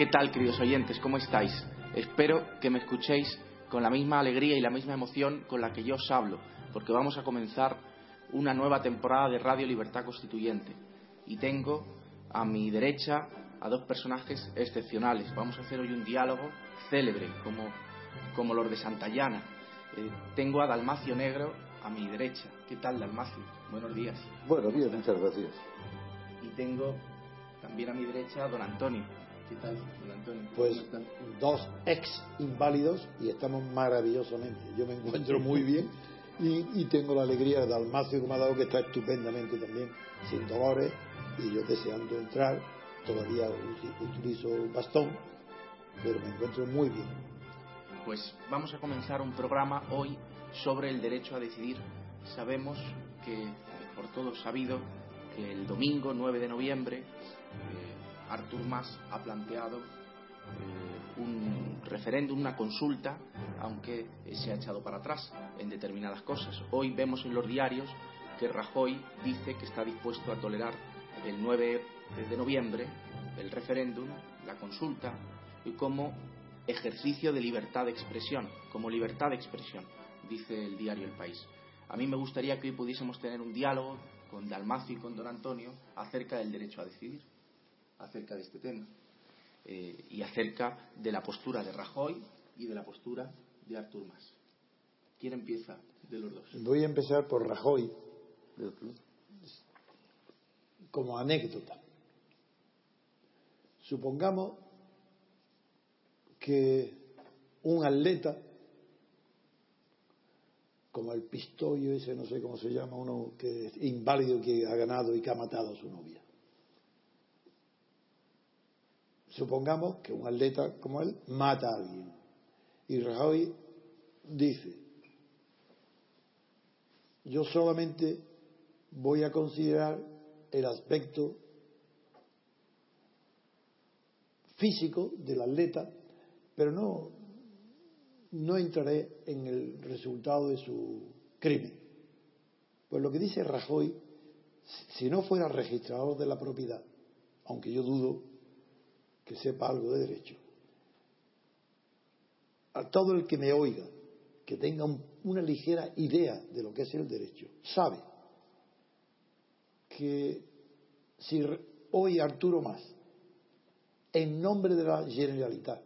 ¿Qué tal, queridos oyentes? ¿Cómo estáis? Espero que me escuchéis con la misma alegría y la misma emoción con la que yo os hablo, porque vamos a comenzar una nueva temporada de Radio Libertad Constituyente. Y tengo a mi derecha a dos personajes excepcionales. Vamos a hacer hoy un diálogo célebre, como, como los de Santayana. Eh, tengo a Dalmacio Negro a mi derecha. ¿Qué tal, Dalmacio? Buenos días. Buenos días, muchas gracias. Y tengo también a mi derecha a don Antonio. ¿Qué tal, don Antonio? Pues dos ex inválidos y estamos maravillosamente. Yo me encuentro muy bien y, y tengo la alegría de Dalmacio que me ha dado que está estupendamente también, sin dolores y yo deseando entrar. Todavía utilizo un bastón, pero me encuentro muy bien. Pues vamos a comenzar un programa hoy sobre el derecho a decidir. Sabemos que, por todos sabido, que el domingo 9 de noviembre eh, Artur Mas ha planteado eh, un referéndum, una consulta, aunque se ha echado para atrás en determinadas cosas. Hoy vemos en los diarios que Rajoy dice que está dispuesto a tolerar el 9 de noviembre el referéndum, la consulta, y como ejercicio de libertad de expresión, como libertad de expresión, dice el diario El País. A mí me gustaría que hoy pudiésemos tener un diálogo con Dalmacio y con Don Antonio acerca del derecho a decidir, acerca de este tema, eh, y acerca de la postura de Rajoy y de la postura de Artur Mas. ¿Quién empieza de los dos? Voy a empezar por Rajoy, como anécdota. Supongamos que un atleta, como el pistollo ese, no sé cómo se llama, uno que es inválido que ha ganado y que ha matado a su novia. Supongamos que un atleta como él mata a alguien. Y Rajoy dice, yo solamente voy a considerar el aspecto físico del atleta, pero no, no entraré en el resultado de su crimen. Pues lo que dice Rajoy, si no fuera registrador de la propiedad, aunque yo dudo que sepa algo de derecho, a todo el que me oiga, que tenga una ligera idea de lo que es el derecho, sabe que si hoy Arturo Más, en nombre de la Generalitat,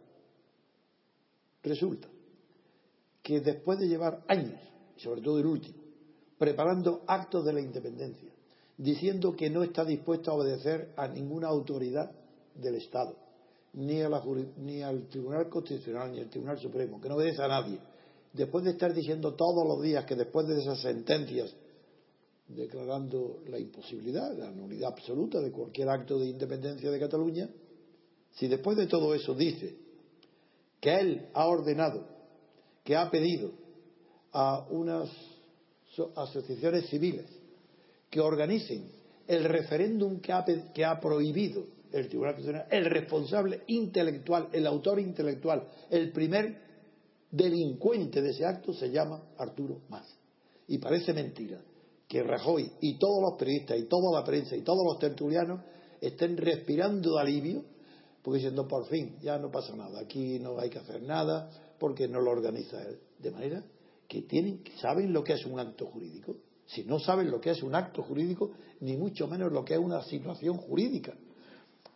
resulta que después de llevar años, sobre todo el último, preparando actos de la independencia, diciendo que no está dispuesto a obedecer a ninguna autoridad del Estado, ni, a la, ni al Tribunal Constitucional, ni al Tribunal Supremo, que no obedece a nadie, después de estar diciendo todos los días que después de esas sentencias declarando la imposibilidad, la nulidad absoluta de cualquier acto de independencia de Cataluña, si después de todo eso dice que él ha ordenado, que ha pedido a unas asociaciones civiles que organicen el referéndum que ha, que ha prohibido el Tribunal Constitucional, el responsable intelectual, el autor intelectual, el primer delincuente de ese acto se llama Arturo Mas. Y parece mentira que Rajoy y todos los periodistas y toda la prensa y todos los tertulianos estén respirando de alivio porque diciendo por fin ya no pasa nada, aquí no hay que hacer nada porque no lo organiza él. De manera que tienen, saben lo que es un acto jurídico. Si no saben lo que es un acto jurídico, ni mucho menos lo que es una situación jurídica.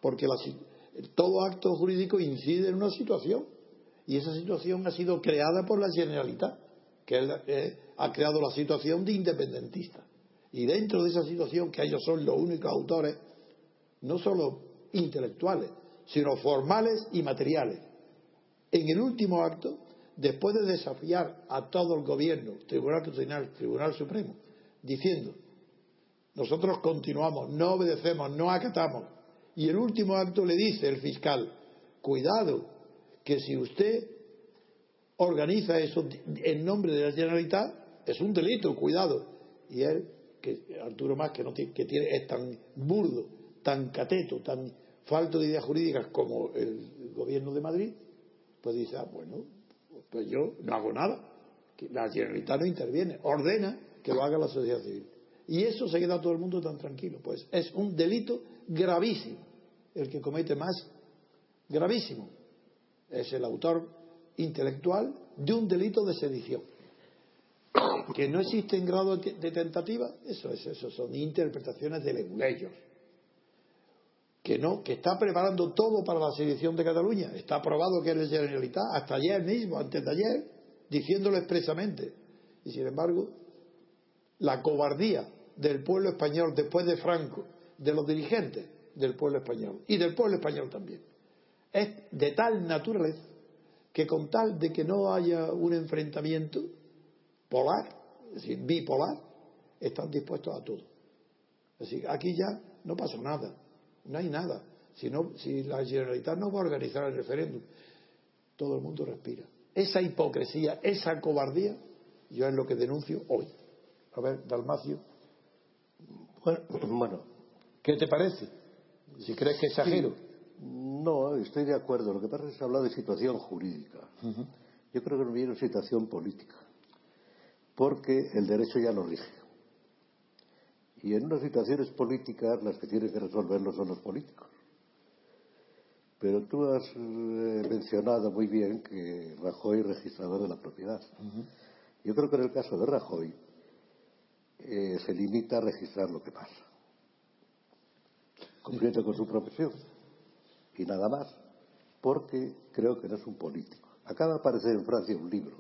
Porque todo acto jurídico incide en una situación. Y esa situación ha sido creada por la Generalitat, que ha creado la situación de independentista. Y dentro de esa situación, que ellos son los únicos autores, no solo intelectuales, sino formales y materiales. En el último acto, después de desafiar a todo el gobierno, Tribunal Constitucional, Tribunal Supremo, diciendo, nosotros continuamos, no obedecemos, no acatamos, y el último acto le dice el fiscal, cuidado, que si usted organiza eso en nombre de la Generalitat, es un delito, cuidado. Y él, que Arturo Más, que, no tiene, que tiene, es tan burdo, tan cateto, tan falto de ideas jurídicas como el gobierno de Madrid, pues dice, ah, bueno, pues yo no hago nada. La Generalitat no interviene, ordena que lo haga la sociedad civil. Y eso se queda todo el mundo tan tranquilo. Pues es un delito gravísimo el que comete más gravísimo. Es el autor intelectual de un delito de sedición. Que no existe en grado de tentativa, eso es, eso son interpretaciones de leguleyos. Que no, que está preparando todo para la sedición de Cataluña. Está aprobado que es Generalitat, hasta ayer mismo, antes de ayer, diciéndolo expresamente. Y sin embargo, la cobardía del pueblo español después de Franco, de los dirigentes del pueblo español y del pueblo español también, es de tal naturaleza que con tal de que no haya un enfrentamiento polar, es decir, bipolar, están dispuestos a todo. Es decir, aquí ya no pasa nada, no hay nada. Si, si la Generalitat no va a organizar el referéndum, todo el mundo respira. Esa hipocresía, esa cobardía, yo es lo que denuncio hoy. A ver, Dalmacio. Bueno, ¿qué te parece? Si crees que exagero. No, estoy de acuerdo. Lo que pasa es que se habla de situación jurídica. Yo creo que no viene situación política. Porque el derecho ya lo rige. Y en unas situaciones políticas las que tienen que resolverlo son los políticos. Pero tú has eh, mencionado muy bien que Rajoy es registrador de la propiedad. Yo creo que en el caso de Rajoy eh, se limita a registrar lo que pasa, con su profesión y nada más, porque creo que no es un político. Acaba de aparecer en Francia un libro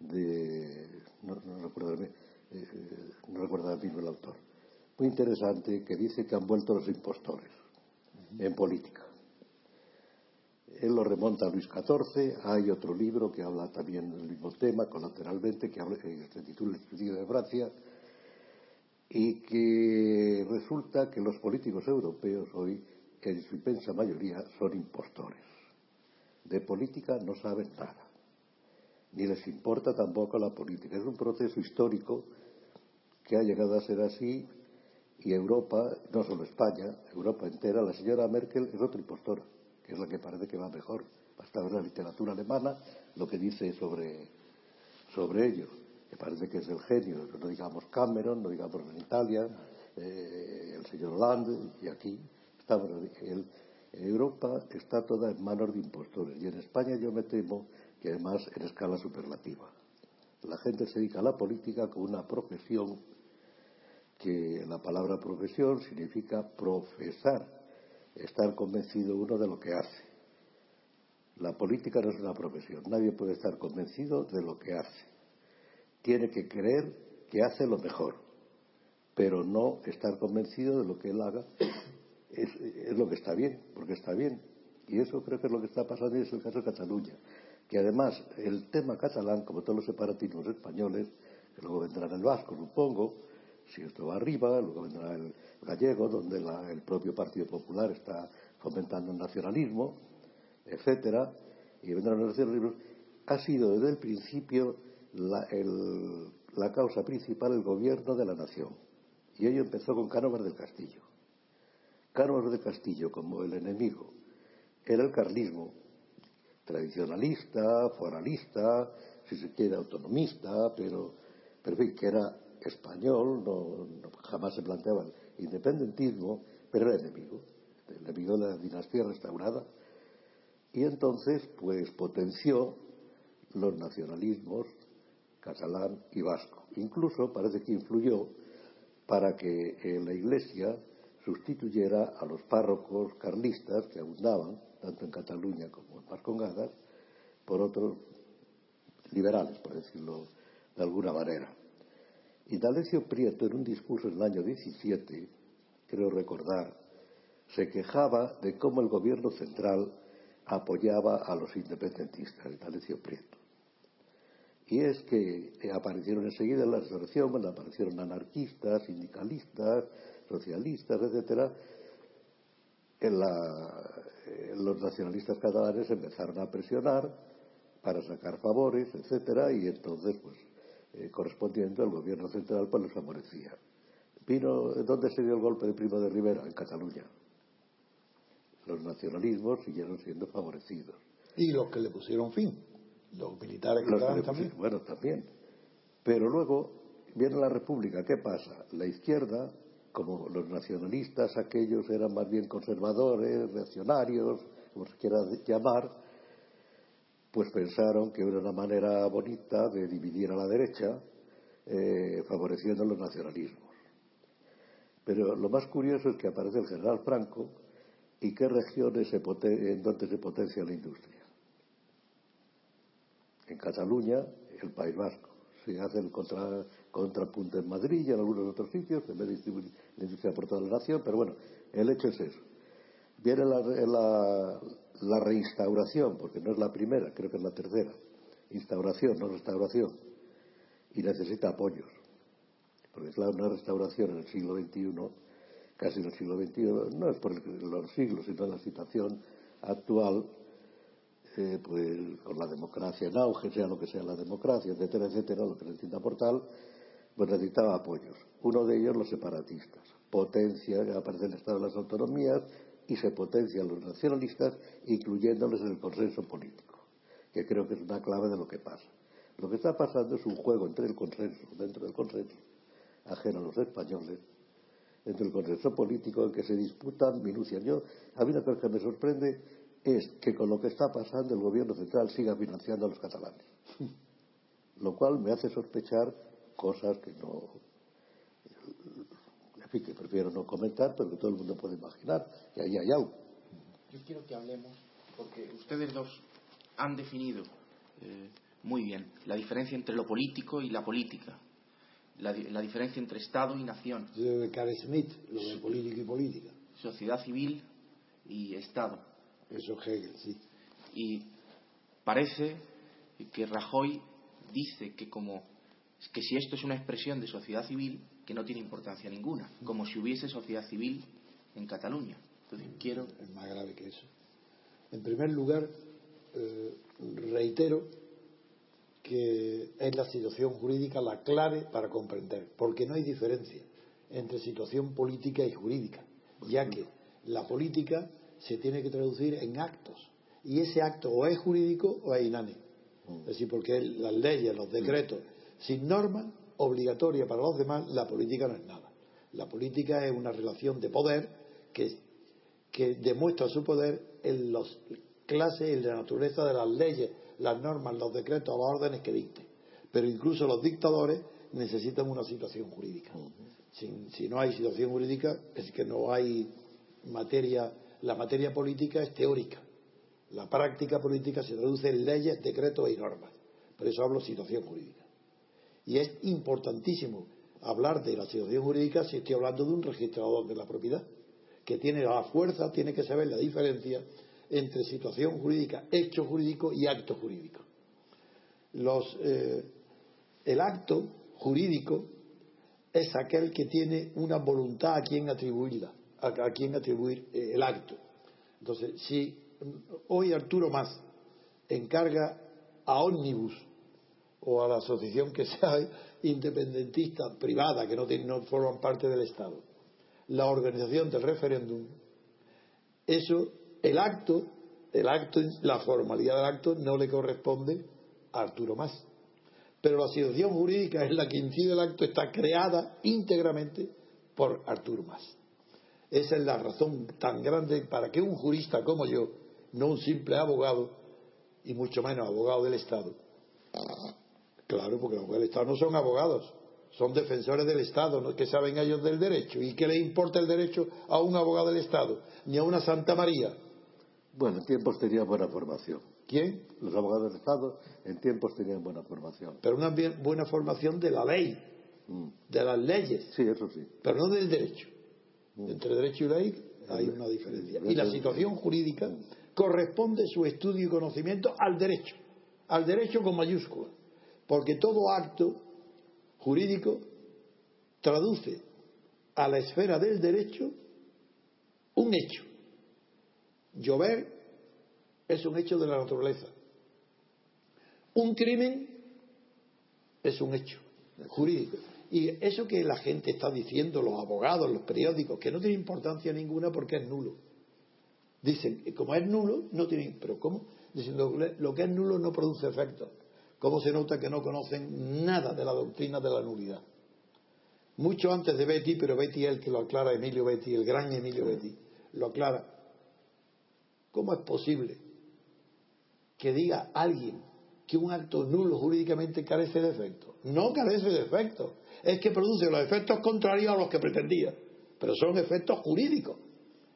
de. no, recuerdo, eh, no recuerdo mismo el autor, muy interesante que dice que han vuelto los impostores en política. Él lo remonta a Luis XIV. Hay otro libro que habla también del mismo tema, colateralmente, que, habla, que se titula El de Francia, y que resulta que los políticos europeos hoy, en su inmensa mayoría, son impostores. De política no saben nada, ni les importa tampoco la política. Es un proceso histórico que ha llegado a ser así y Europa, no solo España, Europa entera, la señora Merkel es otra impostora, que es la que parece que va mejor. Basta ver la literatura alemana lo que dice sobre, sobre ellos que parece que es el genio, no digamos Cameron, no digamos en Italia, eh, el señor Hollande, y aquí estamos. en Europa está toda en manos de impostores, y en España yo me temo que además en escala superlativa. La gente se dedica a la política como una profesión que la palabra profesión significa profesar, estar convencido uno de lo que hace. La política no es una profesión, nadie puede estar convencido de lo que hace tiene que creer que hace lo mejor, pero no estar convencido de lo que él haga es, lo que está bien, porque está bien. Y eso creo que es lo que está pasando y es el caso de Cataluña. Que además el tema catalán, como todos los separatismos españoles, que luego vendrá el vasco, supongo, si esto va arriba, luego vendrá el gallego, donde el propio Partido Popular está fomentando el nacionalismo, etcétera, y vendrán los nacionalismos, ha sido desde el principio la, causa principal el gobierno de la nación. Y ello empezó con Cánovas del Castillo. Cánovas del Castillo, como el enemigo, era el carlismo, tradicionalista, foralista, si se quiere autonomista, pero, pero que era español, no, jamás se planteaba el independentismo, pero era enemigo, el enemigo de la dinastía restaurada. Y entonces, pues potenció los nacionalismos catalán y vasco. Incluso parece que influyó para que eh, la Iglesia sustituyera a los párrocos carlistas que abundaban, tanto en Cataluña como en Vascongadas, por otros liberales, por decirlo de alguna manera. Y D'Alessio Prieto, en un discurso en el año 17, creo recordar, se quejaba de cómo el gobierno central apoyaba a los independentistas, D'Alessio Prieto. Y es que eh, aparecieron enseguida en la resurrección, cuando aparecieron anarquistas, sindicalistas, socialistas, etcétera, en los nacionalistas catalanes empezaron a presionar para sacar favores, etcétera, y entonces, pues, eh, el gobierno central pues les favorecía. Vino, ¿dónde se dio el golpe de Primo de Rivera? En Cataluña. Los nacionalismos siguieron siendo favorecidos. Y los que le pusieron fin los militares también. Bueno, también. Pero luego viene la República, ¿qué pasa? La izquierda como los nacionalistas, aquellos eran más bien conservadores, reaccionarios, como se quiera llamar, pues pensaron que era una manera bonita de dividir a la derecha, eh, favoreciendo los nacionalismos. Pero lo más curioso es que aparece el general Franco y qué regiones se en donde se potencia la industria. En Cataluña, el País Vasco. Se hace el contra, contrapunto en Madrid y en algunos otros sitios, en vez de distribuir la industria por toda la nación, pero bueno, el hecho es eso. Viene la, reinstauración, porque no es la primera, creo que es la tercera. Instauración, no restauración. Y necesita apoyos porque es una restauración en el siglo XXI, casi en el siglo XXI, no es por los siglos, sino la situación actual, pues con la democracia en auge, sea lo que sea la democracia, etcétera, etcétera, lo que entienda por tal, pues necesitaba apoyos. Uno de ellos los separatistas. Potencia, aparece el Estado de las Autonomías y se potencian los nacionalistas, incluyéndoles en el consenso político, que creo que es una clave de lo que pasa. Lo que está pasando es un juego entre el consenso, dentro del consenso, ajeno a los españoles, entre el consenso político en que se disputan minucias. Yo, a mí una cosa que me sorprende es que con lo que está pasando el gobierno central siga financiando a los catalanes. Lo cual me hace sospechar cosas que no. En fin, que prefiero no comentar, pero que todo el mundo puede imaginar que ahí hay algo. Yo quiero que hablemos, porque ustedes dos han definido eh, muy bien la diferencia entre lo político y la política la, diferencia entre Estado y nación. de Carl Smith, lo de política y política. Sociedad civil y Estado. Eso Hegel, sí. Y parece que Rajoy dice que como que si esto es una expresión de sociedad civil, que no tiene importancia ninguna, como si hubiese sociedad civil en Cataluña. Entonces quiero. Es más grave que eso. En primer lugar, eh, reitero que es la situación jurídica la clave para comprender, porque no hay diferencia entre situación política y jurídica, ya que la política se tiene que traducir en actos, y ese acto o es jurídico o es inane. Es decir, porque las leyes, los decretos, sin norma obligatoria para los demás, la política no es nada. La política es una relación de poder que, que demuestra su poder en las clases y en la naturaleza de las leyes las normas, los decretos, las órdenes que dicte. Pero incluso los dictadores necesitan una situación jurídica. si, no hay situación jurídica, es que no hay materia. La materia política es teórica. La práctica política se traduce en leyes, decretos y normas. Por eso hablo situación jurídica. Y es importantísimo hablar de la situación jurídica si estoy hablando de un registrador de la propiedad, que tiene la fuerza, tiene que saber la diferencia entre situación jurídica, hecho jurídico y acto jurídico. Eh, el acto jurídico es aquel que tiene una voluntad a quien atribuirla, a, quien atribuir eh, el acto. Entonces, si hoy Arturo Más encarga a Omnibus o a la asociación que sea independentista privada, que no, no forman parte del Estado, la organización del referéndum, eso el acto, el acto, la formalidad del acto no le corresponde a Arturo Más. Pero la situación jurídica en la que incide el acto está creada íntegramente por Arturo Más. Esa es la razón tan grande para que un jurista como yo, no un simple abogado, y mucho menos abogado del Estado, claro, porque los abogados del Estado no son abogados, son defensores del Estado, ¿no? que saben ellos del derecho. ¿Y qué le importa el derecho a un abogado del Estado? Ni a una Santa María, bueno, en tiempos tenían buena formación. ¿Quién? Los abogados de Estado en tiempos tenían buena formación. Pero una buena formación de la ley, mm. de las leyes. Sí, eso sí. Pero no del derecho. Entre derecho y ley hay una diferencia. Y la situación jurídica corresponde su estudio y conocimiento al derecho. Al derecho con mayúscula. Porque todo acto jurídico traduce a la esfera del derecho un hecho Llover es un hecho de la naturaleza. Un crimen es un hecho jurídico. Y eso que la gente está diciendo, los abogados, los periódicos, que no tiene importancia ninguna porque es nulo. Dicen, como es nulo, no tiene. Pero ¿cómo? Diciendo, lo que es nulo no produce efecto. ¿Cómo se nota que no conocen nada de la doctrina de la nulidad? mucho antes de Betty, pero Betty es el que lo aclara, Emilio Betty, el gran Emilio Betty, lo aclara. ¿Cómo es posible que diga alguien que un acto nulo jurídicamente carece de efecto? No carece de efecto, es que produce los efectos contrarios a los que pretendía, pero son efectos jurídicos.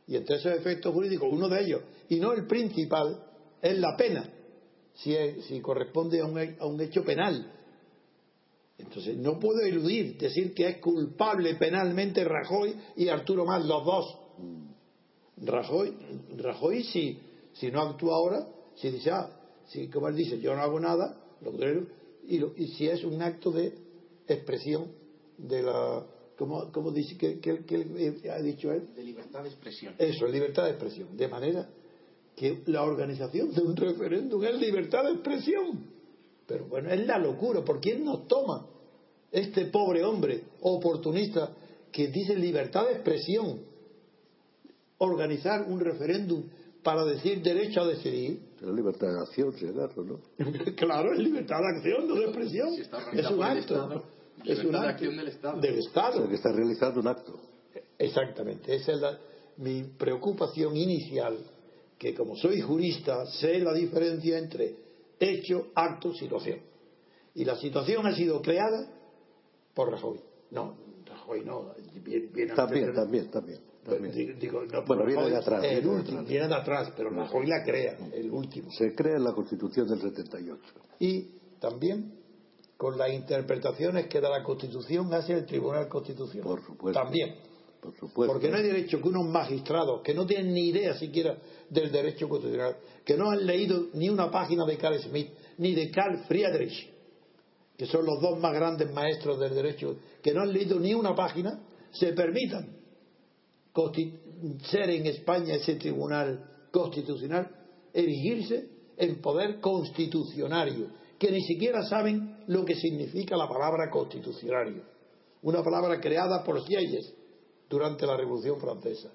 Y entre esos efectos jurídicos, uno de ellos, y no el principal, es la pena, si, si corresponde a un, a un hecho penal entonces, no puedo eludir decir que es culpable penalmente Rajoy y Arturo Más, los dos. Rajoy, Rajoy si, si no actúa ahora, si dice, ah, si, como él dice, yo no hago nada, lo y, y si es un acto de expresión de la. ¿Cómo, dice que, que, ha dicho él? De libertad de expresión. Eso, libertad de expresión. De manera que la organización de un referéndum es libertad de expresión. Pero bueno, es la locura. ¿Por quién nos toma este pobre hombre oportunista que dice libertad de expresión? Organizar un referéndum para decir derecho a decidir. Pero libertad de acción, acaso, ¿no? claro, es libertad de acción, no de expresión. es un acto. es un acto acción del Estado. Del Estado. que está realizando un acto. Exactamente. Esa es mi preocupación inicial, que como soy jurista, sé la diferencia entre hecho, acto, situación. Y la situación ha sido creada por Rajoy. No, Rajoy no. Viene, también, también, también, Digo, no, bueno, viene de atrás. El último, viene de atrás, pero Rajoy la crea, el último. Se crea en la Constitución del 78. Y también con las interpretaciones que da la Constitución hacia el Tribunal Constitucional. Por supuesto. También. Por supuesto. Porque no hay derecho que unos magistrados que no tienen ni idea siquiera del derecho constitucional, que no han leído ni una página de Carl Smith ni de Carl Friedrich, que son los dos más grandes maestros del derecho, que no han leído ni una página, se permitan ser en España ese tribunal constitucional, erigirse en poder constitucionario, que ni siquiera saben lo que significa la palabra constitucionario, una palabra creada por Sieyes durante la Revolución Francesa,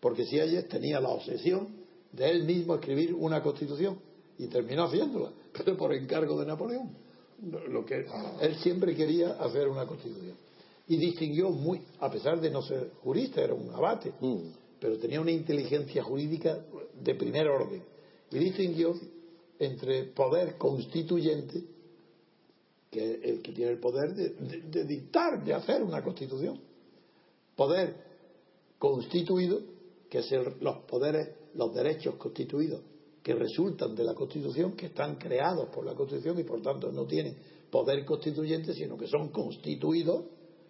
porque Sieyes tenía la obsesión de él mismo escribir una constitución y terminó haciéndola, pero por encargo de Napoleón. Lo que él siempre quería hacer una constitución. Y distinguió muy, a pesar de no ser jurista, era un abate, mm. pero tenía una inteligencia jurídica de primer orden. Y distinguió entre poder constituyente, que es el que tiene el poder de dictar, de hacer una constitución, poder constituido, que es los poderes, los derechos constituidos que resultan de la Constitución, que están creados por la Constitución y por tanto no tienen poder constituyente, sino que son constituidos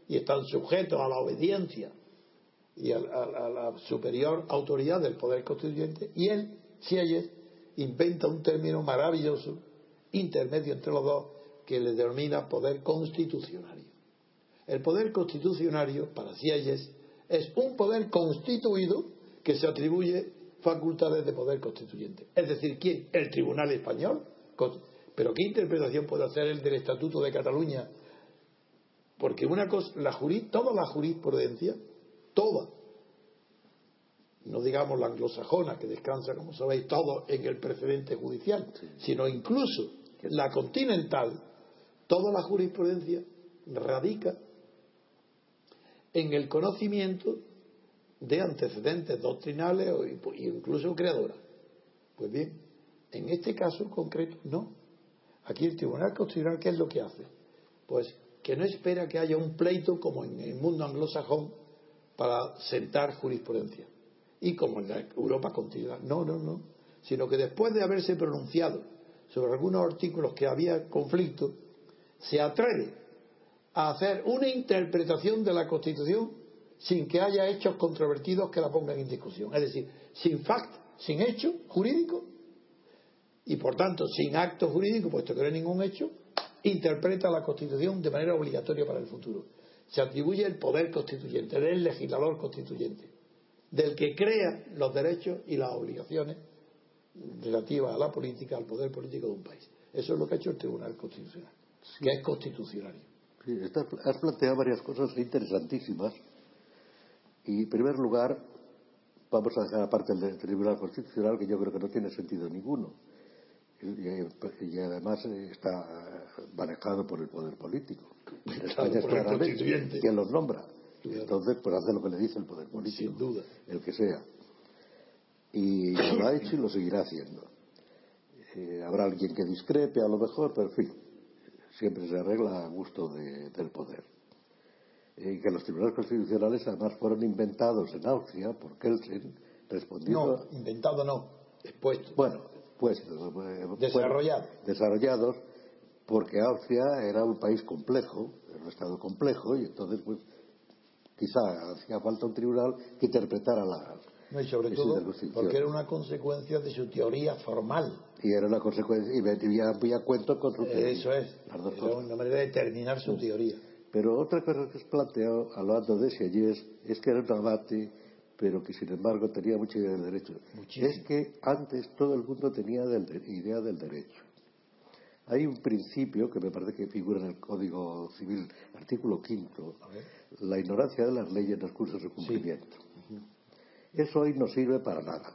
y están sujetos a la obediencia y a, la superior autoridad del poder constituyente. Y él, Sieyes, inventa un término maravilloso, intermedio entre los dos, que le denomina poder constitucionario. El poder constitucionario, para Sieyes, es un poder constituido que se atribuye facultades de poder constituyente. Es decir, ¿quién? El Tribunal Español. Pero ¿qué interpretación puede hacer el del Estatuto de Cataluña? Porque una cosa, la toda la jurisprudencia, toda, no digamos la anglosajona, que descansa, como sabéis, todo en el precedente judicial, sino incluso la continental, toda la jurisprudencia radica en el conocimiento de antecedentes doctrinales o incluso creadoras. Pues bien, en este caso concreto, no. Aquí el Tribunal Constitucional, ¿qué es lo que hace? Pues que no espera que haya un pleito como en el mundo anglosajón para sentar jurisprudencia. Y como en la Europa continental. No, no, no. Sino que después de haberse pronunciado sobre algunos artículos que había conflicto, se atreve a hacer una interpretación de la Constitución sin que haya hechos controvertidos que la pongan en discusión. Es decir, sin fact, sin hecho jurídico y por tanto sin acto jurídico, puesto que no hay ningún hecho, interpreta la Constitución de manera obligatoria para el futuro. Se atribuye el poder constituyente, del legislador constituyente, del que crea los derechos y las obligaciones relativas a la política, al poder político de un país. Eso es lo que ha hecho el Tribunal Constitucional, que es constitucionario. Sí, has planteado varias cosas interesantísimas. Y en primer lugar, vamos a dejar aparte del Tribunal Constitucional, que yo creo que no tiene sentido ninguno. Y, además está manejado por el poder político. España es claramente quien los nombra. Entonces, pues hace lo que le dice el poder político. Sin duda. El que sea. Y lo ha hecho y lo seguirá haciendo. Eh, habrá alguien que discrepe a lo mejor, pero en fin, siempre se arregla a gusto del poder. Y que los tribunales constitucionales además fueron inventados en Austria por Kelsen, respondiendo. No, inventado no, expuestos. Bueno, pues. Desarrollados. Desarrollados, porque Austria era un país complejo, era un estado complejo, y entonces, pues, quizá hacía falta un tribunal que interpretara la. No, y sobre todo porque era una consecuencia de su teoría formal. Y era una consecuencia, y había cuento con su teoría. Eso es. Era una manera de terminar su teoría. Pero otra cosa que es planteado hablando de Sieyès es que era un debate, pero que sin embargo tenía mucha idea del derecho. Es que antes todo el mundo tenía idea del derecho. Hay un principio que me parece que figura en el Código Civil, artículo quinto, la ignorancia de las leyes no excusa su cumplimiento. Eso hoy no sirve para nada.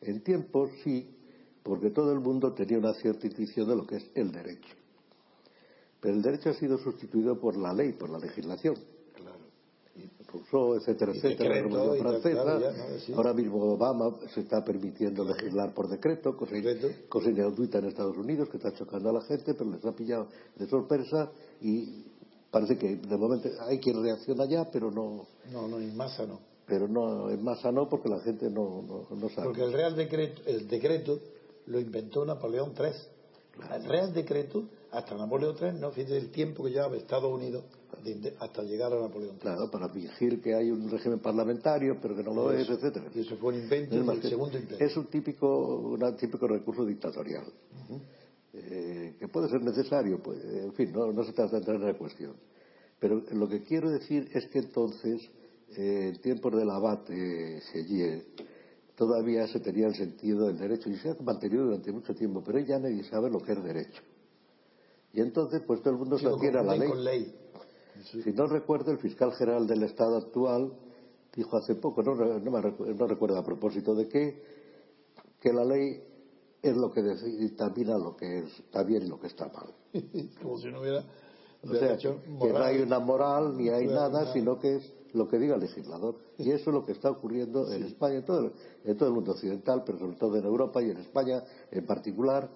En tiempos sí, porque todo el mundo tenía una cierta intuición de lo que es el derecho. Pero el derecho ha sido sustituido por la ley, por la legislación. Rousseau, etcétera, etcétera, la Revolución Francesa. Ahora mismo Obama se está permitiendo legislar por decreto, cosa, cosa inaudita en Estados Unidos, que está chocando a la gente, pero les ha pillado de sorpresa y parece que de momento hay quien reacciona ya, pero no. No, no, en masa no. Pero no, en masa no, porque la gente no, no, sabe. Porque el Real Decreto, el decreto lo inventó Napoleón III. El Real Decreto hasta Napoleón III, no fíjate el tiempo que llevaba Estados Unidos hasta llegar a Napoleón. Claro, para fingir que hay un régimen parlamentario, pero que no lo es, etcétera. Y eso fue un invento del segundo imperio. Es un típico, un típico recurso dictatorial. Eh, que puede ser necesario, pues, en fin, no, se trata de entrar en la cuestión. Pero lo que quiero decir es que entonces, eh, en tiempos del abate Sellier, todavía se tenía el sentido del derecho y se ha mantenido durante mucho tiempo, pero ya nadie sabe lo que es derecho. Y entonces, pues todo el mundo se adquiere a la ley. Si no recuerdo, el fiscal general del Estado actual dijo hace poco, no, no, recuerdo a propósito de qué, que la ley es lo que determina lo que está bien y lo que está mal. Como si no hubiera. O sea, que no hay una moral ni hay nada, sino que es lo que diga el legislador. Y eso es lo que está ocurriendo en España, en todo, en todo el mundo occidental, pero sobre todo en Europa y en España en particular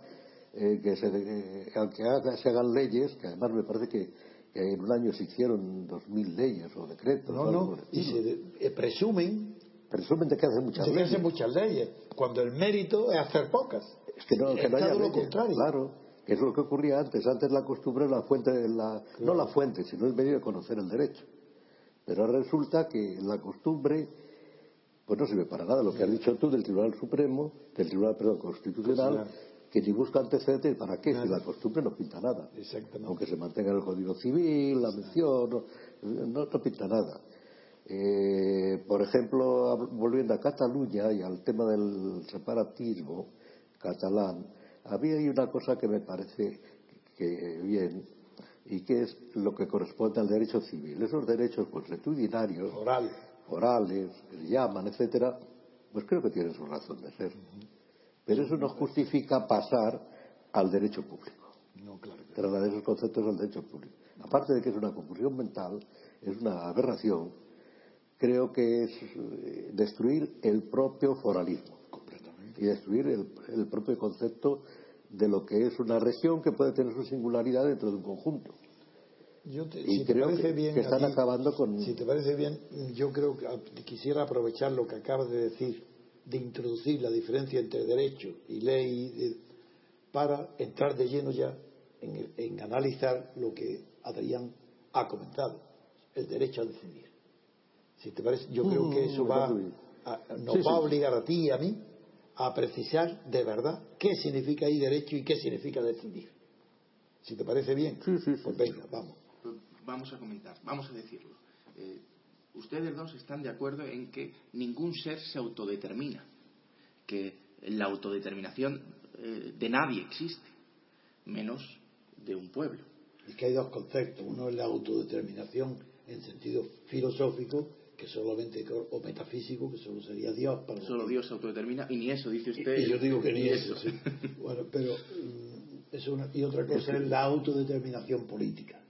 eh, que se, eh, aunque se hagan leyes, que además me parece que, en un año se hicieron dos mil leyes o decretos. No, no, y se eh, presumen. Presumen de que hacen muchas de leyes. Que hacen muchas leyes, cuando el mérito es hacer pocas. Es que no, que no haya lo contrario. Claro, que es lo que ocurría antes. Antes la costumbre la fuente, de la, no la fuente, sino el medio de conocer el derecho. Pero resulta que la costumbre pues no sirve para nada. Lo que has dicho tú del Tribunal Supremo, del Tribunal perdón, Constitucional, que ni busca antecedentes, ¿para qué? Si la costumbre no pinta nada. Aunque se mantenga el Código Civil, la mención, no, no, pinta nada. Eh, por ejemplo, volviendo a Cataluña y al tema del separatismo catalán, había ahí una cosa que me parece que bien y que es lo que corresponde al derecho civil. Esos derechos consuetudinarios, orales, llaman, etcétera, pues creo que tienen su razón de ser. Pero eso no justifica pasar al derecho público. No, claro. Trasladar esos conceptos al derecho público. Aparte de que es una confusión mental, es una aberración, creo que es eh, destruir el propio foralismo. Completamente. Y destruir el, propio concepto de lo que es una región que puede tener su singularidad dentro de un conjunto. y creo que, están acabando con. Si te parece bien, yo creo que quisiera aprovechar lo que acabas de decir de introducir la diferencia entre derecho y ley para entrar de lleno ya en, analizar lo que Adrián ha comentado, el derecho a decidir. Si te parece, yo creo que eso va nos va a obligar a ti y a mí a precisar de verdad qué significa ahí derecho y qué significa decidir. Si te parece bien, pues venga, vamos. Vamos a comentar, vamos a decirlo. Eh, ustedes dos están de acuerdo en que ningún ser se autodetermina, que la autodeterminación eh, de nadie existe, menos de un pueblo. Y que hay dos conceptos. Uno es la autodeterminación en sentido filosófico, que solamente o metafísico que solo sería Dios para solo Dios se autodetermina y ni eso dice usted y, yo digo que ni, eso, sí. bueno pero mm, es una, y otra cosa es la autodeterminación política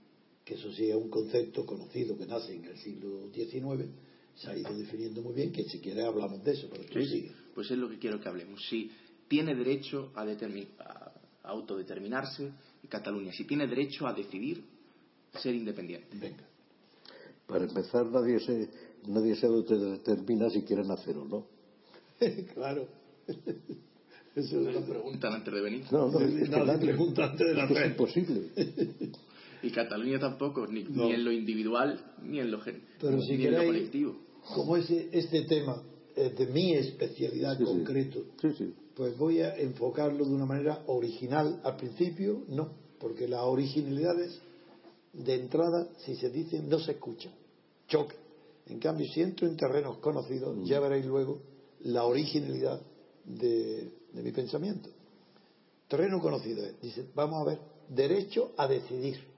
que eso sí es un concepto conocido que nace en el siglo XIX se ha ido definiendo muy bien que si quiere hablamos de eso pero sí, pues es lo que quiero que hablemos si tiene derecho a, a autodeterminarse Cataluña si tiene derecho a decidir ser independiente venga para empezar, nadie se, nadie se determina si quieren hacer o no. claro. Eso no lo preguntan antes de venir. No, no, no la preguntan antes de nacer. Es imposible. y Cataluña tampoco, ni, en lo individual ni en lo, Pero si ni en lo colectivo. Como ese, este tema es de mi especialidad sí, concreto, sí. pues voy a enfocarlo de una manera original. Al principio, no, porque las originalidades de entrada, si se dicen, no se escuchan, choque. En cambio, si entro en terrenos conocidos, mm. ya veréis luego la originalidad de, mi pensamiento. Terreno conocido es, dice, vamos a ver, derecho a decidir.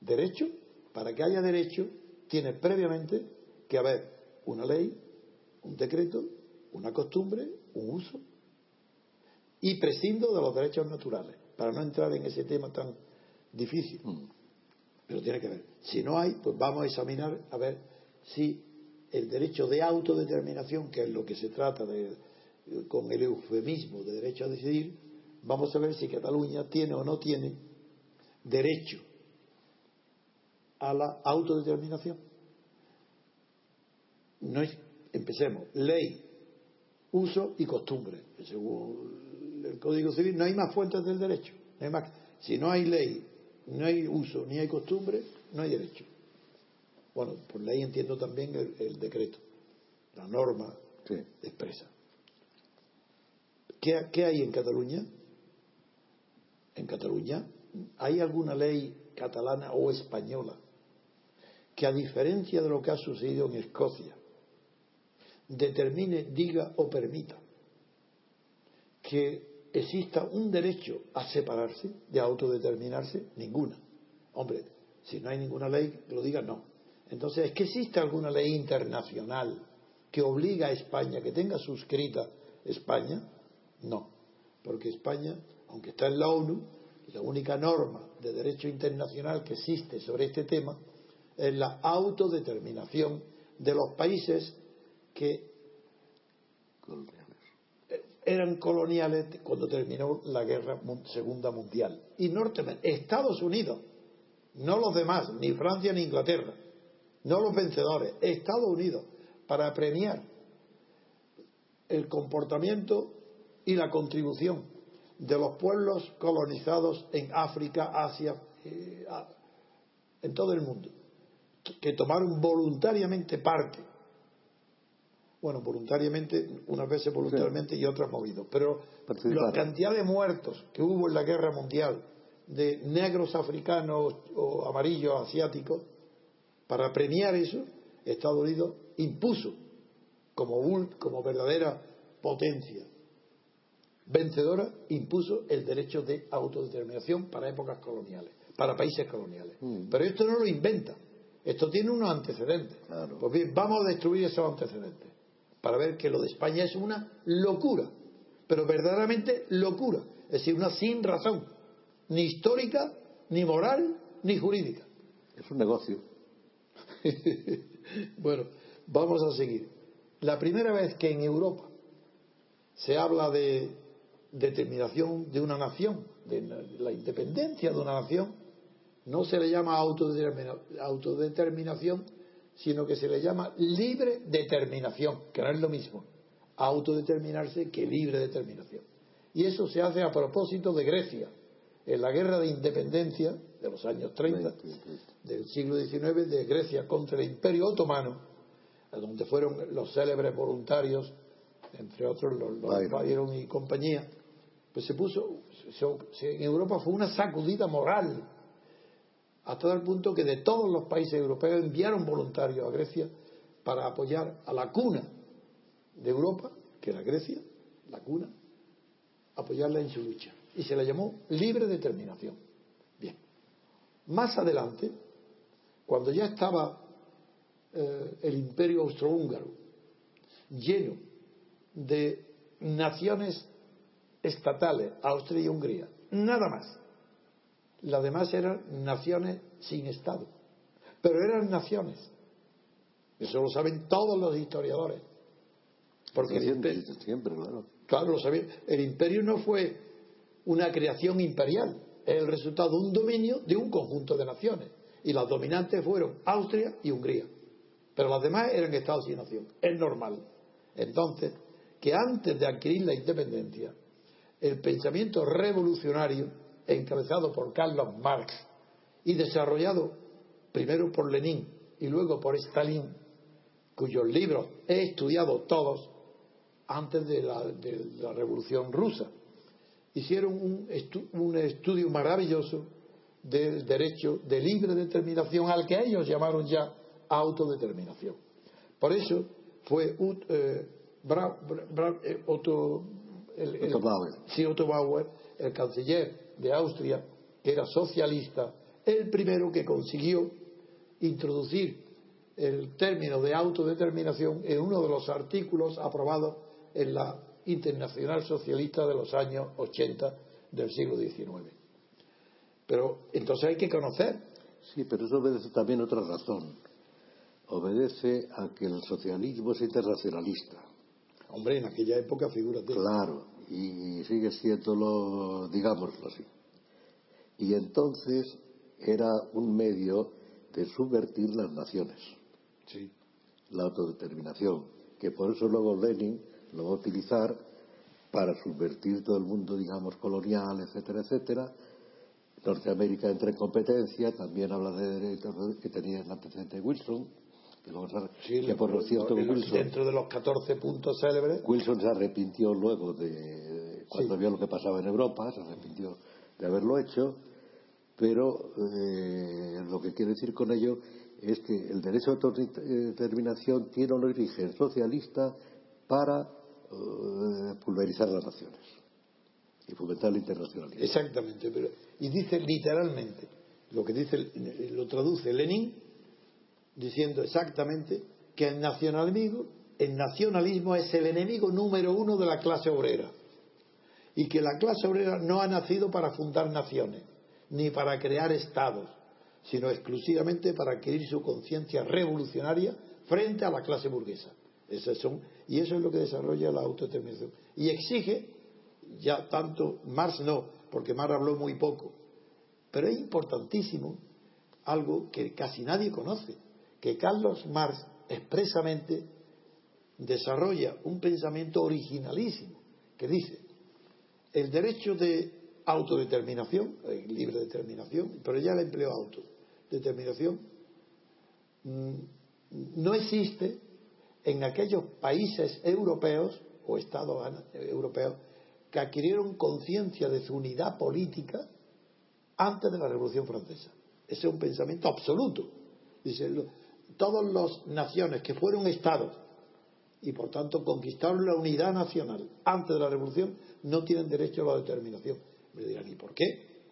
Derecho, para que haya derecho, tiene previamente que haber una ley, un decreto, una costumbre, un uso. Y prescindo de los derechos naturales, para no entrar en ese tema tan difícil. Mm. Pero tiene que ver. Si no hay, pues vamos a examinar a ver si el derecho de autodeterminación, que es lo que se trata de, con el eufemismo de derecho a decidir, vamos a ver si Cataluña tiene o no tiene derecho a la autodeterminación. No es, empecemos, ley, uso y costumbre. Según el Código Civil no hay más fuentes del derecho. No hay más. Si no hay ley, no hay uso ni hay costumbre, no hay derecho. Bueno, por ley entiendo también el, decreto, la norma expresa. ¿Qué, ¿Qué, hay en Cataluña? En Cataluña hay alguna ley catalana o española que a diferencia de lo que ha sucedido en Escocia, determine, diga o permita que exista un derecho a separarse, de autodeterminarse, ninguna. Hombre, si no hay ninguna ley que lo diga, no. Entonces, ¿es que existe alguna ley internacional que obliga a España, que tenga suscrita España? No, porque España, aunque está en la ONU, la única norma de derecho internacional que existe sobre este tema es la autodeterminación de los países que eran coloniales cuando terminó la guerra segunda mundial. Y Norteamérica, Estados Unidos, no los demás, ni Francia ni Inglaterra, no los vencedores, Estados Unidos, para premiar el comportamiento y la contribución de los pueblos colonizados en África, Asia, eh, en todo el mundo, que tomaron voluntariamente parte bueno, voluntariamente, unas veces voluntariamente y otras movidos. Pero la cantidad de muertos que hubo en la guerra mundial de negros africanos o amarillos asiáticos, para premiar eso, Estados Unidos impuso como, como verdadera potencia vencedora, impuso el derecho de autodeterminación para épocas coloniales, para países coloniales. Mm. Pero esto no lo inventa, esto tiene unos antecedentes. Pues bien, vamos a destruir esos antecedentes para ver que lo de España es una locura, pero verdaderamente locura, es decir, una sin razón, ni histórica, ni moral, ni jurídica. Es un negocio. bueno, vamos a seguir. La primera vez que en Europa se habla de determinación de una nación, de la independencia de una nación, no se le llama autodeterminación, sino que se le llama libre determinación, que no es lo mismo. Autodeterminarse que libre determinación. Y eso se hace a propósito de Grecia, en la guerra de independencia de los años 30 del siglo XIX de Grecia contra el Imperio Otomano, donde fueron los célebres voluntarios, entre otros los, los y compañía, pues se puso, en Europa fue una sacudida moral hasta el punto que de todos los países europeos enviaron voluntarios a Grecia para apoyar a la cuna de Europa, que era Grecia, la cuna, apoyarla en su lucha. Y se la llamó libre determinación. Bien. Más adelante, cuando ya estaba eh, el imperio austrohúngaro, lleno de naciones estatales, Austria y Hungría, nada más. Las demás eran naciones sin Estado, pero eran naciones. Eso lo saben todos los historiadores. Porque el siempre, claro. Claro, lo sabían. El imperio no fue una creación imperial, es el resultado de un dominio de un conjunto de naciones. Y las dominantes fueron Austria y Hungría. Pero las demás eran estados y nación. Es normal. Entonces, que antes de adquirir la independencia, el pensamiento revolucionario, encabezado por Carlos Marx y desarrollado primero por Lenin y luego por Stalin, cuyos libros he estudiado todos antes de la, Revolución Rusa, hicieron un, un estudio maravilloso del derecho de libre determinación al que ellos llamaron ya autodeterminación. Por eso fue eh, eh, Otto, el, Bauer, el canciller de Austria, que era socialista, el primero que consiguió introducir el término de autodeterminación en uno de los artículos aprobados en la Internacional Socialista de los años 80 del siglo XIX. Pero entonces hay que conocer. Sí, pero eso obedece también otra razón. Obedece a que el socialismo es internacionalista. Hombre, en aquella época figura Claro, y sigue siendo digámoslo así. Y entonces era un medio de subvertir las naciones. Sí. La autodeterminación, que por eso luego Lenin lo va a utilizar para subvertir todo el mundo, digamos, colonial, etcétera, etcétera. Norteamérica entra en competencia, también habla de derechos que tenía el antecedente Wilson, que, por lo cierto Wilson, dentro de los 14 puntos célebres Wilson se arrepintió luego de cuando vio lo que pasaba en Europa se arrepintió de haberlo hecho pero eh, lo que quiero decir con ello es que el derecho a autodeterminación tiene un origen socialista para eh, pulverizar las naciones y fomentar la internacionalidad. Exactamente, pero, y dice literalmente, lo que dice, lo traduce Lenin, diciendo exactamente que el nacionalismo, el nacionalismo es el enemigo número uno de la clase obrera y que la clase obrera no ha nacido para fundar naciones ni para crear estados, sino exclusivamente para adquirir su conciencia revolucionaria frente a la clase burguesa. son, y eso es lo que desarrolla la autodeterminación. Y exige, ya tanto, Marx no, porque Marx habló muy poco, pero es importantísimo algo que casi nadie conoce, que Carlos Marx expresamente desarrolla un pensamiento originalísimo que dice el derecho de autodeterminación, libre determinación, pero ya el empleo autodeterminación mm, no existe en aquellos países europeos o estados europeos que adquirieron conciencia de su unidad política antes de la Revolución Francesa. Ese es un pensamiento absoluto. Dice, todas las naciones que fueron estados y por tanto conquistaron la unidad nacional antes de la revolución no tienen derecho a la determinación. Me dirán, ¿y por qué?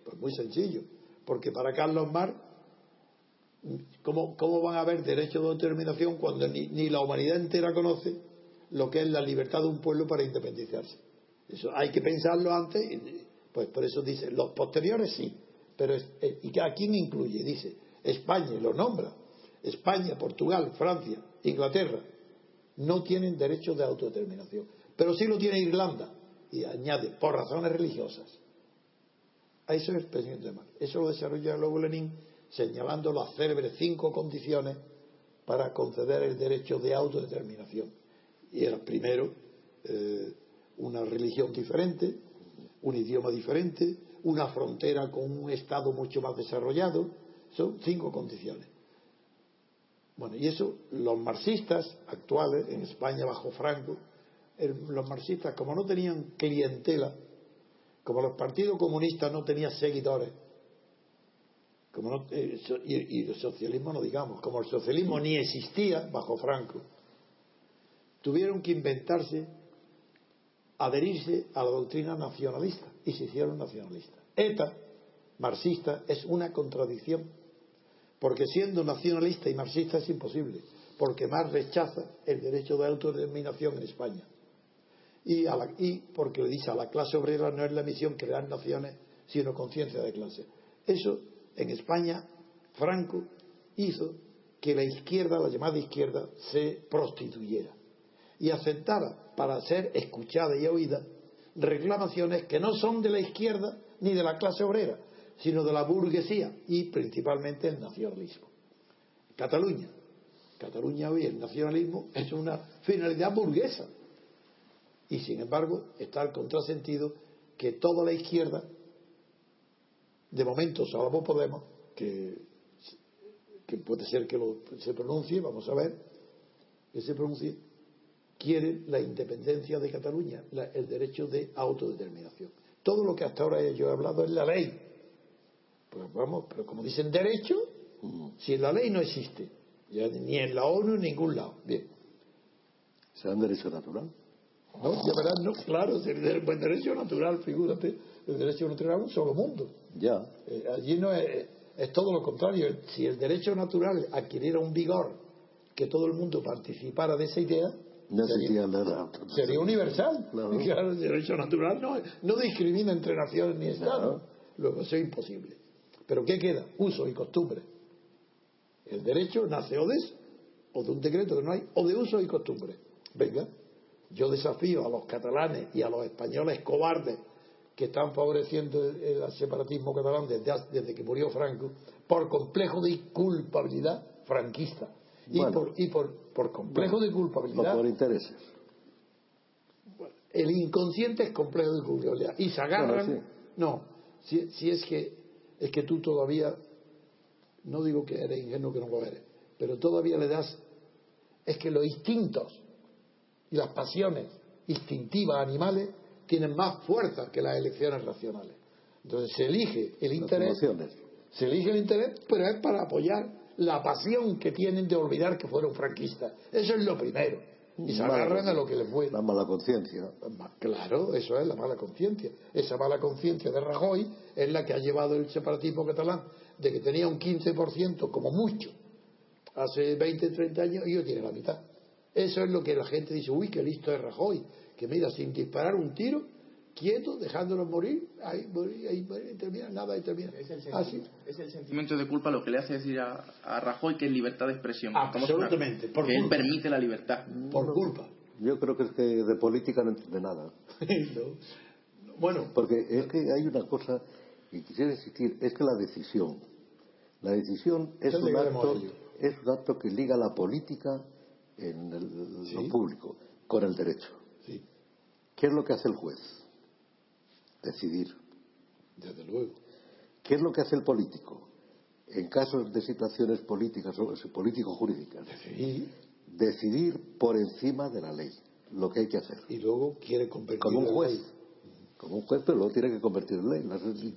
Pues muy sencillo. Porque para Carlos Marx, ¿cómo, van a haber derecho de determinación cuando ni, ni, la humanidad entera conoce lo que es la libertad de un pueblo para independizarse? Eso hay que pensarlo antes, pues por eso dice, los posteriores sí, pero eh, ¿y a quién incluye? Dice, España, lo nombra, España, Portugal, Francia, Inglaterra, no tienen derecho de autodeterminación. Pero sí lo tiene Irlanda. Y añade, por razones religiosas. Eso es el pensamiento de. Eso lo desarrolla luego Lenin señalando las célebres cinco condiciones para conceder el derecho de autodeterminación. Y era primero eh, una religión diferente, un idioma diferente, una frontera con un Estado mucho más desarrollado. Son cinco condiciones. Bueno, y eso los marxistas actuales, en España bajo Franco, los marxistas, como no tenían clientela, como los partidos comunistas no tenían seguidores, como eh, y, el socialismo no digamos, como el socialismo ni existía bajo Franco, tuvieron que inventarse, adherirse a la doctrina nacionalista y se hicieron nacionalistas. ETA, marxista, es una contradicción porque siendo nacionalista y marxista es imposible. porque más rechaza el derecho de autodeterminación en España. Y, y porque le dice a la clase obrera no es la misión crear naciones, sino conciencia de clase. Eso en España, Franco hizo que la izquierda, la llamada izquierda, se prostituyera y aceptara para ser escuchada y oída reclamaciones que no son de la izquierda ni de la clase obrera, sino de la burguesía y principalmente el nacionalismo. Cataluña. Cataluña hoy el nacionalismo es una finalidad burguesa. Y sin embargo está el contrasentido que toda la izquierda, de momento salvo Podemos, que, que puede ser que lo, se pronuncie, vamos a ver, que se pronuncie, quiere la independencia de Cataluña, el derecho de autodeterminación. Todo lo que hasta ahora yo he hablado es la ley. Pues vamos, pero como dicen derecho, si en la ley no existe, ya ni en la ONU ni en ningún lado. Bien. ¿Será un derecho natural? No, ya verás, no, claro, el buen derecho natural, figúrate, el derecho natural es un solo mundo. Ya. Eh, allí no es, es todo lo contrario. Si el derecho natural adquiriera un vigor, que todo el mundo participara de esa idea, No sería, universal. Claro. Claro, el derecho natural no, no discrimina entre naciones ni estados. Luego, eso es imposible. ¿Pero qué queda? Uso y costumbre. El derecho nace o de eso, o de un decreto que no hay, o de uso y costumbre. Venga, yo desafío a los catalanes y a los españoles cobardes que están favoreciendo el, separatismo catalán desde, que murió Franco por complejo de culpabilidad franquista. Y, por, y por, por complejo de culpabilidad por intereses. el inconsciente es complejo de culpabilidad y se agarran Bueno, sí. no si, si es que es que tú todavía no digo que eres ingenuo que no lo eres pero todavía le das es que los instintos y las pasiones instintivas animales tienen más fuerza que las elecciones racionales entonces se elige el interés se elige el interés, pero es para apoyar la pasión que tienen de olvidar que fueron franquistas. Eso es lo primero. Y se agarran a lo que les fue. La mala conciencia. Claro, eso es la mala conciencia. Esa mala conciencia de Rajoy es la que ha llevado el separatismo catalán de que tenía un 15% como mucho hace 20, 30 años y hoy tiene la mitad. Eso es lo que la gente dice, uy, qué listo es Rajoy, que mira, sin disparar un tiro, quieto, dejándolos morir, ahí, morir, ahí, morir, y termina, nada y termina. Es el, Así. sentimiento, es el sentimiento de culpa lo que le hace decir a, a Rajoy que es libertad de expresión. claros, Absolutamente, por que él culpa. permite la libertad. Por culpa. Yo creo que es que de política no entiende nada. No. Bueno, Porque es que hay una cosa que quisiera insistir, es que la decisión, la decisión es un, acto, es un acto que liga la política en el- Sí. lo público con el derecho. sí, ¿Qué es lo que hace el juez? Decidir. desde luego. ¿Qué es lo que hace el político? En casos de situaciones políticas o político-jurídicas, Sí, decidir por encima de la ley lo que hay que hacer. y luego quiere convertir como un en juez. ley. Como un juez, pero luego tiene que convertir en ley.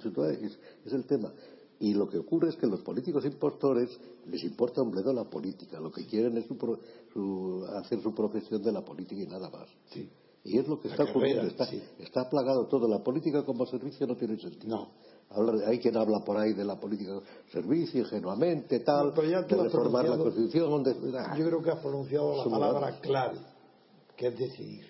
Tú, Es, es el tema. Y lo que ocurre es que los políticos impostores les importa un bledo la política. Lo que quieren es su pro- su- hacer su profesión de la política y nada más. Sí. Y es lo que La está carrera, ocurriendo. Está, sí. está plagado todo. La política como servicio no tiene sentido. No. Habla hay quien habla por ahí de la política como servicio, ingenuamente, tal, No, ya de reformar la Constitución. De, ah, Yo creo que has pronunciado la palabra clave, que es decidir.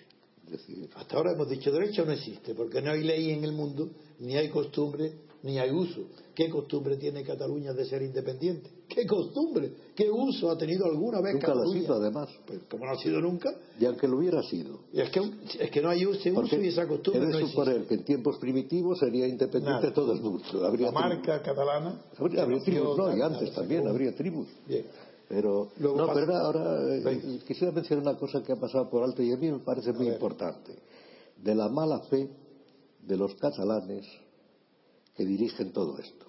decidir. Hasta ahora hemos dicho derecho no existe, porque no hay ley en el mundo, ni hay costumbre, ni hay uso. ¿Qué costumbre tiene Cataluña de ser independiente? ¿Qué costumbre? ¿Qué uso ha tenido alguna vez Nunca lo ha Cataluña? sido, además. Pues como no ha sido nunca, Y aunque lo hubiera sido. y es que, es que no hay ese uso y esa costumbre. he de no suponer que en tiempos primitivos sería independiente Nada. todo el mundo. Habría La marca catalana. Habría, habría tribus, no, y antes también habría tribus. Bien. Pero, Luego no, pasa- pero ahora eh, quisiera mencionar una cosa que ha pasado por alto y a mí me parece muy ver. importante. De la mala fe de los catalanes que dirigen todo esto.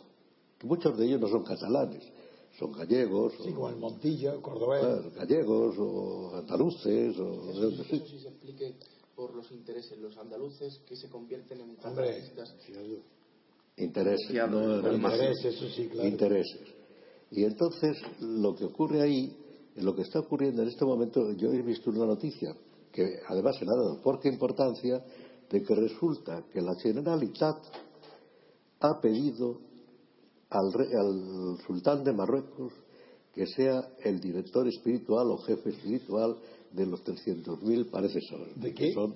Que muchos de ellos no son catalanes, son gallegos, Sí, o, como el Montilla, el Cordobés. claro, gallegos, o andaluces, o de Eso, eso sí se explique por los intereses, los andaluces que se convierten en Hombre, catalanistas. sí. Intereses, Ya, no interés, eso sí, claro. intereses. Y entonces lo que ocurre ahí, lo que está ocurriendo en este momento, yo he visto una noticia que además se le ha dado fuerte importancia de que resulta que la Generalitat ha pedido al, re- al sultán de Marruecos que sea el director espiritual o jefe espiritual de los 300.000, parece ser. ¿De qué? Son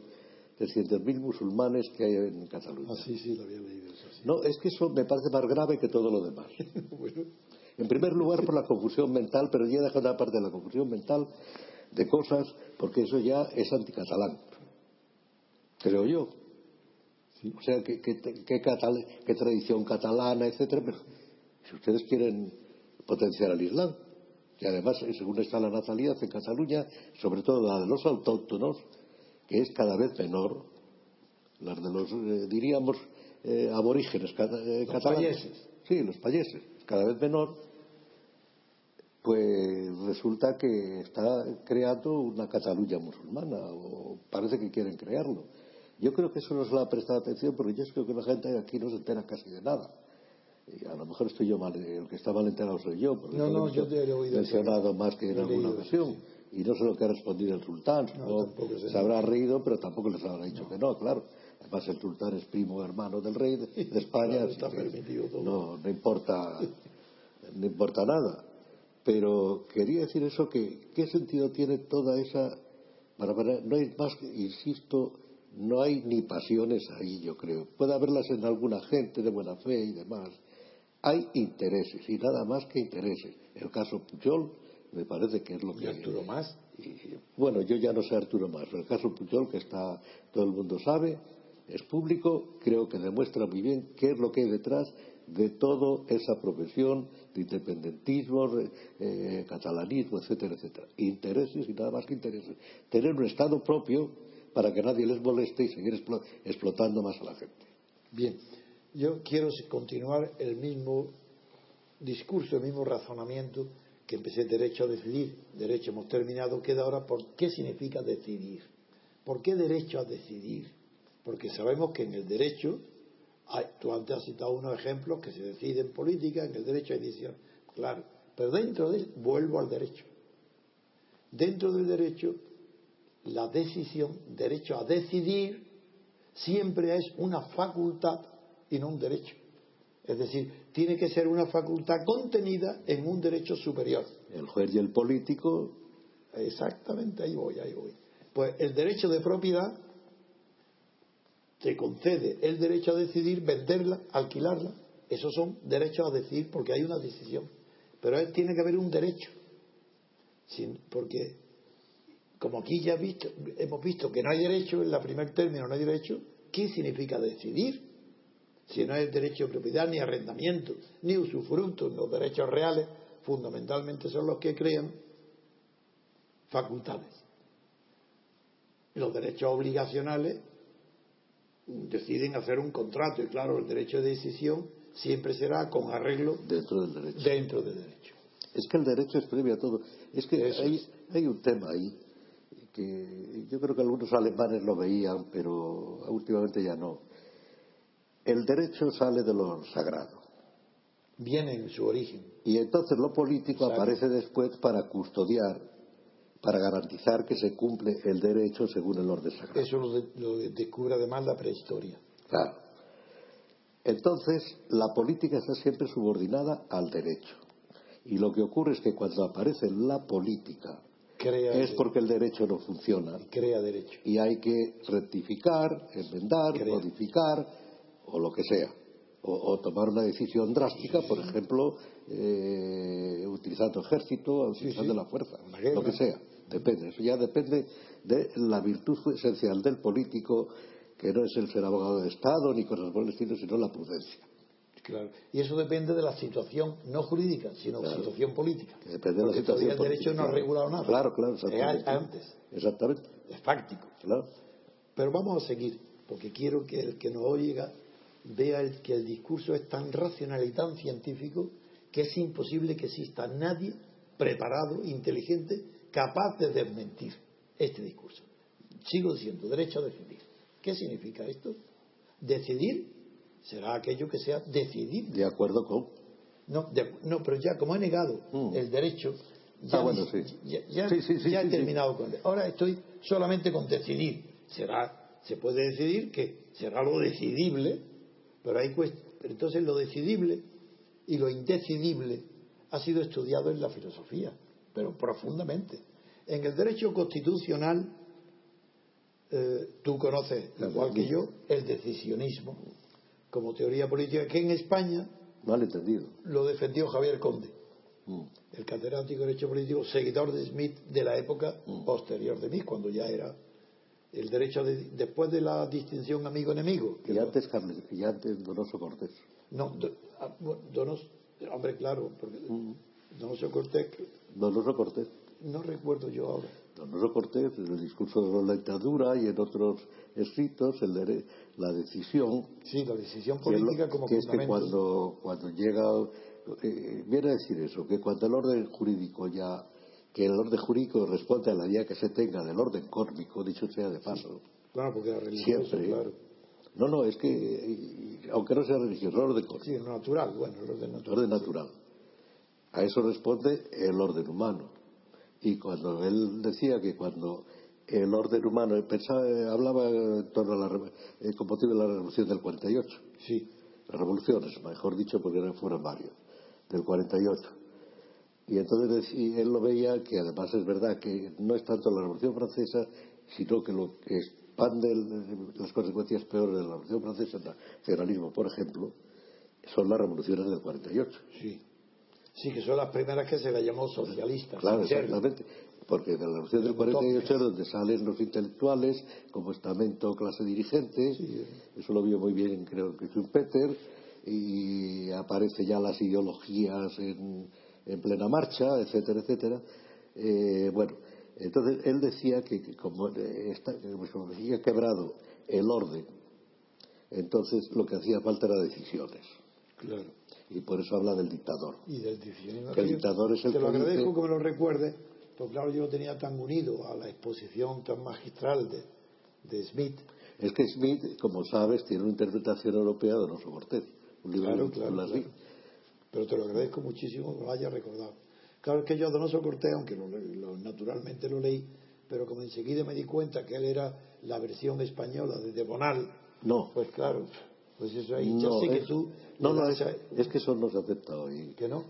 300.000 musulmanes que hay en Cataluña. Ah, sí, sí, lo había leído eso. sí. No, es que eso me parece más grave que todo lo demás. bueno, En primer lugar, por la confusión mental, pero ya deja una parte de la confusión mental de cosas, porque eso ya es anticatalán. Creo yo. O sea, ¿qué, qué, qué catal- qué tradición catalana, etcétera? Pero si ustedes quieren potenciar al Islam, que además, eh, según está la natalidad en Cataluña, sobre todo la de los autóctonos, que es cada vez menor, las de los, eh, diríamos, eh, aborígenes cata- eh, Los catalanes. payeses. Sí, los payeses, cada vez menor, pues resulta que está creando una Cataluña musulmana, o parece que quieren crearlo. Yo creo que eso no se le ha prestado atención porque yo creo que la gente aquí no se entera casi de nada. A lo mejor estoy yo mal, el que está mal enterado soy yo, porque No, no, he yo te he oído mencionado más que en alguna leído ocasión. Y no sé lo que ha respondido el sultán. tampoco sé. se habrá reído, pero tampoco les habrá dicho que no, claro. Además, el sultán es primo hermano del rey de, de España. Claro, así está que permitido todo. No, no importa, no importa nada. Pero quería decir eso que, ¿qué sentido tiene toda esa? No hay más, insisto, no hay ni pasiones ahí, yo creo. Puede haberlas en alguna gente de buena fe y demás. Hay intereses y nada más que intereses. El caso Pujol me parece que es lo y que... Arturo Más. Y, bueno, yo ya no sé Arturo más, pero el caso Pujol, que está, todo el mundo sabe, es público, creo que demuestra muy bien qué es lo que hay detrás de toda esa profesión de independentismo, eh, catalanismo, etcétera, etcétera. Intereses y nada más que intereses. Tener un Estado propio para que nadie les moleste y seguir explo- explotando más a la gente. Bien, yo quiero continuar el mismo discurso, el mismo razonamiento que empecé derecho a decidir, derecho hemos terminado, queda ahora por qué significa decidir. ¿Por qué derecho a decidir? Porque sabemos que en el derecho, hay, tú antes has citado unos ejemplos que se deciden en política, en el derecho hay decisión, claro, pero dentro de él, vuelvo al derecho. Dentro del derecho, la decisión, derecho a decidir, siempre es una facultad y no un derecho. Es decir, tiene que ser una facultad contenida en un derecho superior. El juez y el político, Exactamente, ahí voy, ahí voy. Pues el derecho de propiedad te concede el derecho a decidir venderla, alquilarla. Esos son derechos a decidir porque hay una decisión. Pero él tiene que haber un derecho. Sin- porque, como aquí ya visto, hemos visto que no hay derecho, en la primer término no hay derecho, ¿qué significa decidir? Si no hay derecho de propiedad, ni arrendamiento, ni usufructo, los derechos reales fundamentalmente son los que crean facultades. Los derechos obligacionales deciden hacer un contrato y claro, el derecho de decisión siempre será con arreglo dentro del derecho. dentro del derecho. Es que el derecho es previo a todo. Es que es. hay un tema ahí que yo creo que algunos alemanes lo veían, pero últimamente ya no. El derecho sale de lo sagrado. Viene en su origen. Y entonces lo político Exacto. aparece después para custodiar, para garantizar que se cumple el derecho según el orden sagrado. Eso lo, de- lo descubre además la prehistoria. Claro. Entonces, la política está siempre subordinada al derecho. Y lo que ocurre es que cuando aparece la política, Crea, es porque el derecho no funciona crea derecho. y hay que rectificar, enmendar, Crea. modificar o lo que sea. O, o tomar una decisión drástica, por ejemplo, eh, utilizando ejército, utilizando sí. la fuerza, lo que sea. Depende, eso ya depende de la virtud esencial del político, que no es el ser abogado de Estado ni cosas por el estilo, sino la prudencia. Claro. Y eso depende de la situación no jurídica, sino Claro. situación política. Que depende de la situación todavía el derecho política, no ha regulado nada. Claro, claro, Es exactamente. antes, Exactamente, es fáctico. claro. Pero vamos a seguir, porque quiero que el que nos oiga vea el- que el discurso es tan racional y tan científico que es imposible que exista nadie preparado, inteligente, capaz de desmentir este discurso. Sigo diciendo, derecho a decidir. ¿Qué significa esto? Decidir será aquello que sea decidible. De acuerdo con. No, de- no, pero ya como he negado Mm. el derecho, ya, Ah, bueno, ni- sí. ya, ya- Sí, sí, sí, ya sí, he terminado con Ahora estoy solamente con decidir. Será, se puede decidir que será lo decidible, pero hay entonces lo decidible y lo indecidible ha sido estudiado en la filosofía, pero profundamente. En el derecho constitucional, eh, tú conoces, igual que yo, el decisionismo como teoría política, que en España Mal entendido. lo defendió Javier Conde, Mm. el catedrático de Derecho Político, seguidor de Smith de la época Mm. posterior de mí, cuando ya era el derecho de, después de la distinción amigo-enemigo. que Y antes, Carles, y antes Donoso Cortés. No, ah, bueno, Donos, hombre, claro, porque. Donoso Cortés, Donoso Cortés. no recuerdo yo ahora. Donoso Cortés, en el discurso de la dictadura y en otros escritos, el dere- la decisión Sí, la decisión que, política como que es que cuando, cuando llega, eh, viene a decir eso, que cuando el orden jurídico ya, que el orden jurídico responde a la idea que se tenga del orden cósmico, dicho sea de paso, Claro, porque era religioso, siempre. claro. No, no, es que, aunque no sea religioso, el orden cósmico, Sí, lo natural, bueno, el orden el natural. orden natural. A eso responde el orden humano. Y cuando él decía que cuando el orden humano pensaba, eh, hablaba en torno a la, eh, con motivo de la revolución del 48, Sí, las revoluciones, mejor dicho, porque eran- fueron varias, del 48. Y entonces decí- él lo veía que además es verdad que no es tanto la revolución francesa, sino que lo que expande el- las consecuencias peores de la revolución francesa, el nacionalismo, por ejemplo, son las revoluciones del 48. sí. Sí, que son las primeras que se le llamó socialistas. Claro, exactamente. Porque de la revolución del 48 es donde salen los intelectuales como estamento clase dirigente. Eso lo vio muy bien, creo que Schumpeter. Y aparece ya las ideologías en, en plena marcha, etcétera, etcétera. Eh, bueno, entonces él decía que, como, eh, está, como había quebrado el orden, entonces lo que hacía falta era decisiones. Claro. Y por eso habla del dictador. Y del. Que el dictador es el Te lo que agradezco dice- que me lo recuerdes, porque claro, yo lo tenía tan unido a la exposición tan magistral de, de Smith. Es que Smith, como sabes, tiene una interpretación europea de Donoso Cortés. Un libro Claro, claro, claro. Pero te lo agradezco muchísimo que lo hayas recordado. Claro es que yo a Donoso Cortés, aunque lo, lo- naturalmente lo leí, pero como enseguida me di cuenta que él era la versión española de De Bonal, No, pues claro, pues eso ahí ya no, sí que es, tú... no, no, es, es que eso no se acepta hoy. que no.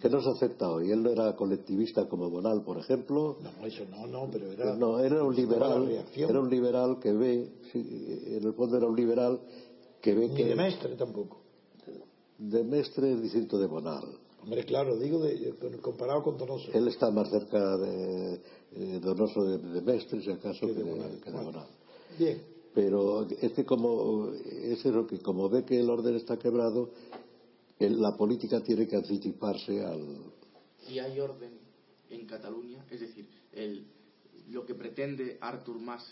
Que no se acepta hoy. Él no era colectivista como Bonal, por ejemplo. No, eso no, no, pero era... No, era un liberal. Era un liberal que ve, sí, en el fondo era un liberal que ve Ni que de Mestre tampoco. De Mestre es distinto de Bonal. Hombre, claro, digo de, comparado con Donoso. Él está más cerca de, de Donoso de, de Mestre, si acaso, Que que de Bonal. que de Bueno. Bonal. Bien, Pero es que como es eso que como ve que el orden está quebrado, el- la política tiene que anticiparse al y hay orden en Cataluña, es decir, el, lo que pretende Artur Mas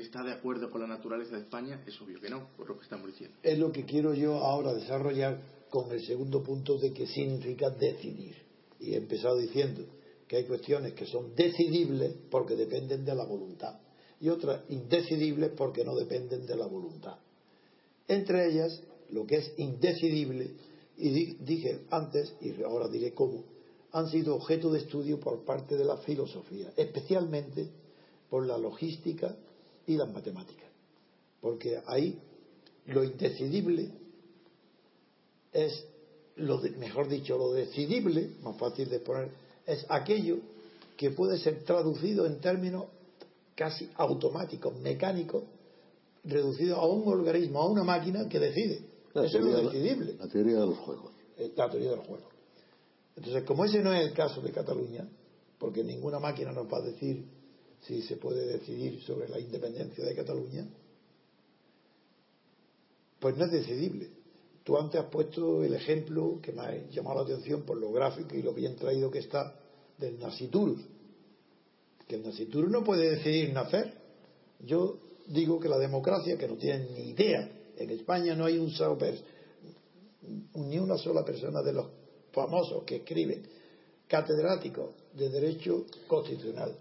está de acuerdo con la naturaleza de España, es obvio que no, por lo que estamos diciendo. es lo que quiero yo ahora desarrollar con el segundo punto de qué significa decidir. Y he empezado diciendo que hay cuestiones que son decidibles porque dependen de la voluntad y otras indecidibles porque no dependen de la voluntad. Entre ellas, lo que es indecidible, y di- dije antes, y ahora diré cómo, han sido objeto de estudio por parte de la filosofía, especialmente por la logística y las matemáticas. Porque ahí lo indecidible es, lo de- mejor dicho, lo decidible, más fácil de exponer, es aquello que puede ser traducido en términos casi automáticos, mecánicos, reducido a un organismo, a una máquina que decide. la Eso es lo decidible, la teoría de los juegos. eh, la teoría del juego. Entonces, como ese no es el caso de Cataluña, porque ninguna máquina nos va a decir si se puede decidir sobre la independencia de Cataluña, pues no es decidible. Tú antes has puesto el ejemplo que me ha llamado la atención por lo gráfico y lo bien traído que está del Nasiturus. Que el Nasiturus no puede decidir nacer. Yo digo que la democracia, que no tienen ni idea, en España no hay un ni una sola persona de los famosos que escriben, catedráticos de Derecho Constitucional,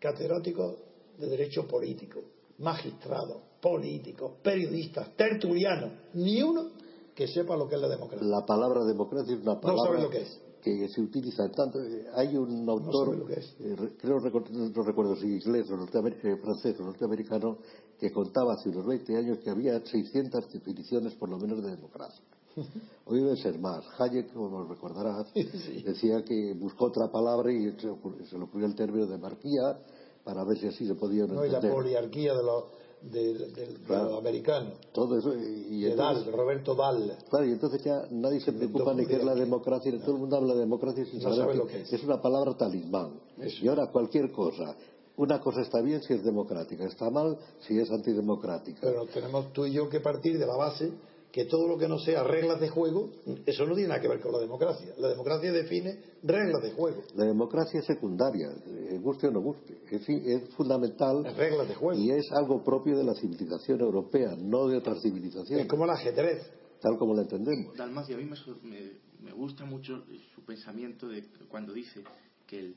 catedráticos de Derecho Político, magistrados, políticos, periodistas, tertulianos, ni uno que sepa lo que es la democracia. La palabra democracia es una No palabra sabe lo que es. que se utiliza tanto. Hay un autor, es. eh, re- creo no recuerdo si inglés o eh, francés o norteamericano, que contaba hace unos 20 años que había 600 definiciones por lo menos de democracia. Hoy debe ser más. Hayek, como recordarás, decía que buscó otra palabra y se, le ocurrió el término de marquía para ver si así se podía no, y la poliarquía de los de, los americanos. Todo eso. Y, Roberto Dahl. Claro, y entonces ya nadie se preocupa ni qué es la democracia, todo el mundo habla de democracia sin saber lo que, es. es. una palabra talismán. Y ahora cualquier cosa. Una cosa está bien si es democrática, está mal si es antidemocrática. Pero tenemos tú y yo que partir de la base que todo lo que no sea reglas de juego, eso no tiene nada que ver con la democracia. La democracia define reglas de juego. La democracia es secundaria, eh, guste o no guste. Es, es fundamental. reglas de juego. Y es algo propio de la civilización europea, no de otras civilizaciones. Es como el ajedrez. Tal como lo entendemos. Dalmacio, a mí me, me, gusta mucho su pensamiento de cuando dice que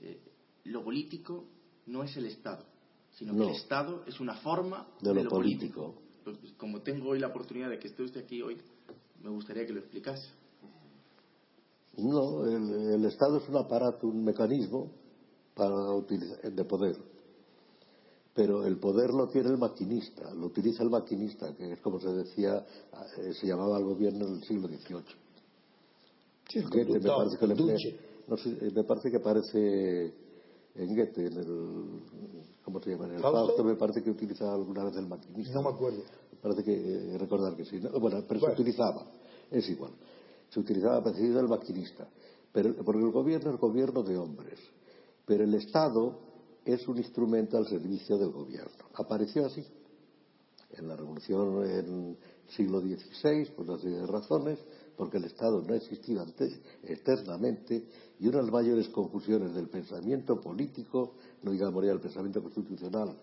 eh, lo político no es el Estado, sino que el Estado es una forma de, lo, político pues, como tengo hoy la oportunidad de que esté usted aquí hoy, me gustaría que lo explicase. No, el, Estado es un aparato, un mecanismo para utilizar, de poder. Pero el poder lo tiene el maquinista, lo utiliza el maquinista, que es como se decía, eh, se llamaba el gobierno en el siglo XVIII. Sí, me, parece que le, me parece que aparece en Goethe, en el ¿cómo se llama? En el Fausto, me parece que utilizaba alguna vez el maquinista. No me acuerdo. Me parece que eh, recordar que sí. Bueno, pero se utilizaba, es igual. Se utilizaba parecido el maquinista. Pero, porque el gobierno es gobierno de hombres. Pero el Estado es un instrumento al servicio del gobierno. Apareció así. En la revolución en siglo XVI, por una serie de razones, porque el Estado no ha existido eternamente y una de las mayores confusiones del pensamiento político, no digamos ya el pensamiento constitucional,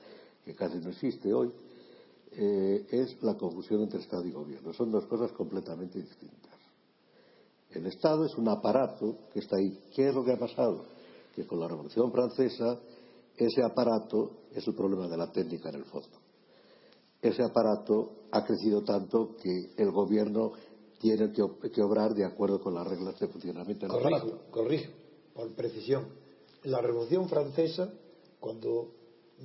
que casi no existe hoy, eh, es la confusión entre Estado y gobierno. Son dos cosas completamente distintas. El Estado es un aparato que está ahí. ¿Qué es lo que ha pasado? Que con la Revolución Francesa ese aparato es el problema de la técnica en el fondo. Ese aparato ha crecido tanto que el gobierno tiene que, obrar de acuerdo con las reglas de funcionamiento. Corrijo, corrijo, por precisión. La Revolución Francesa, cuando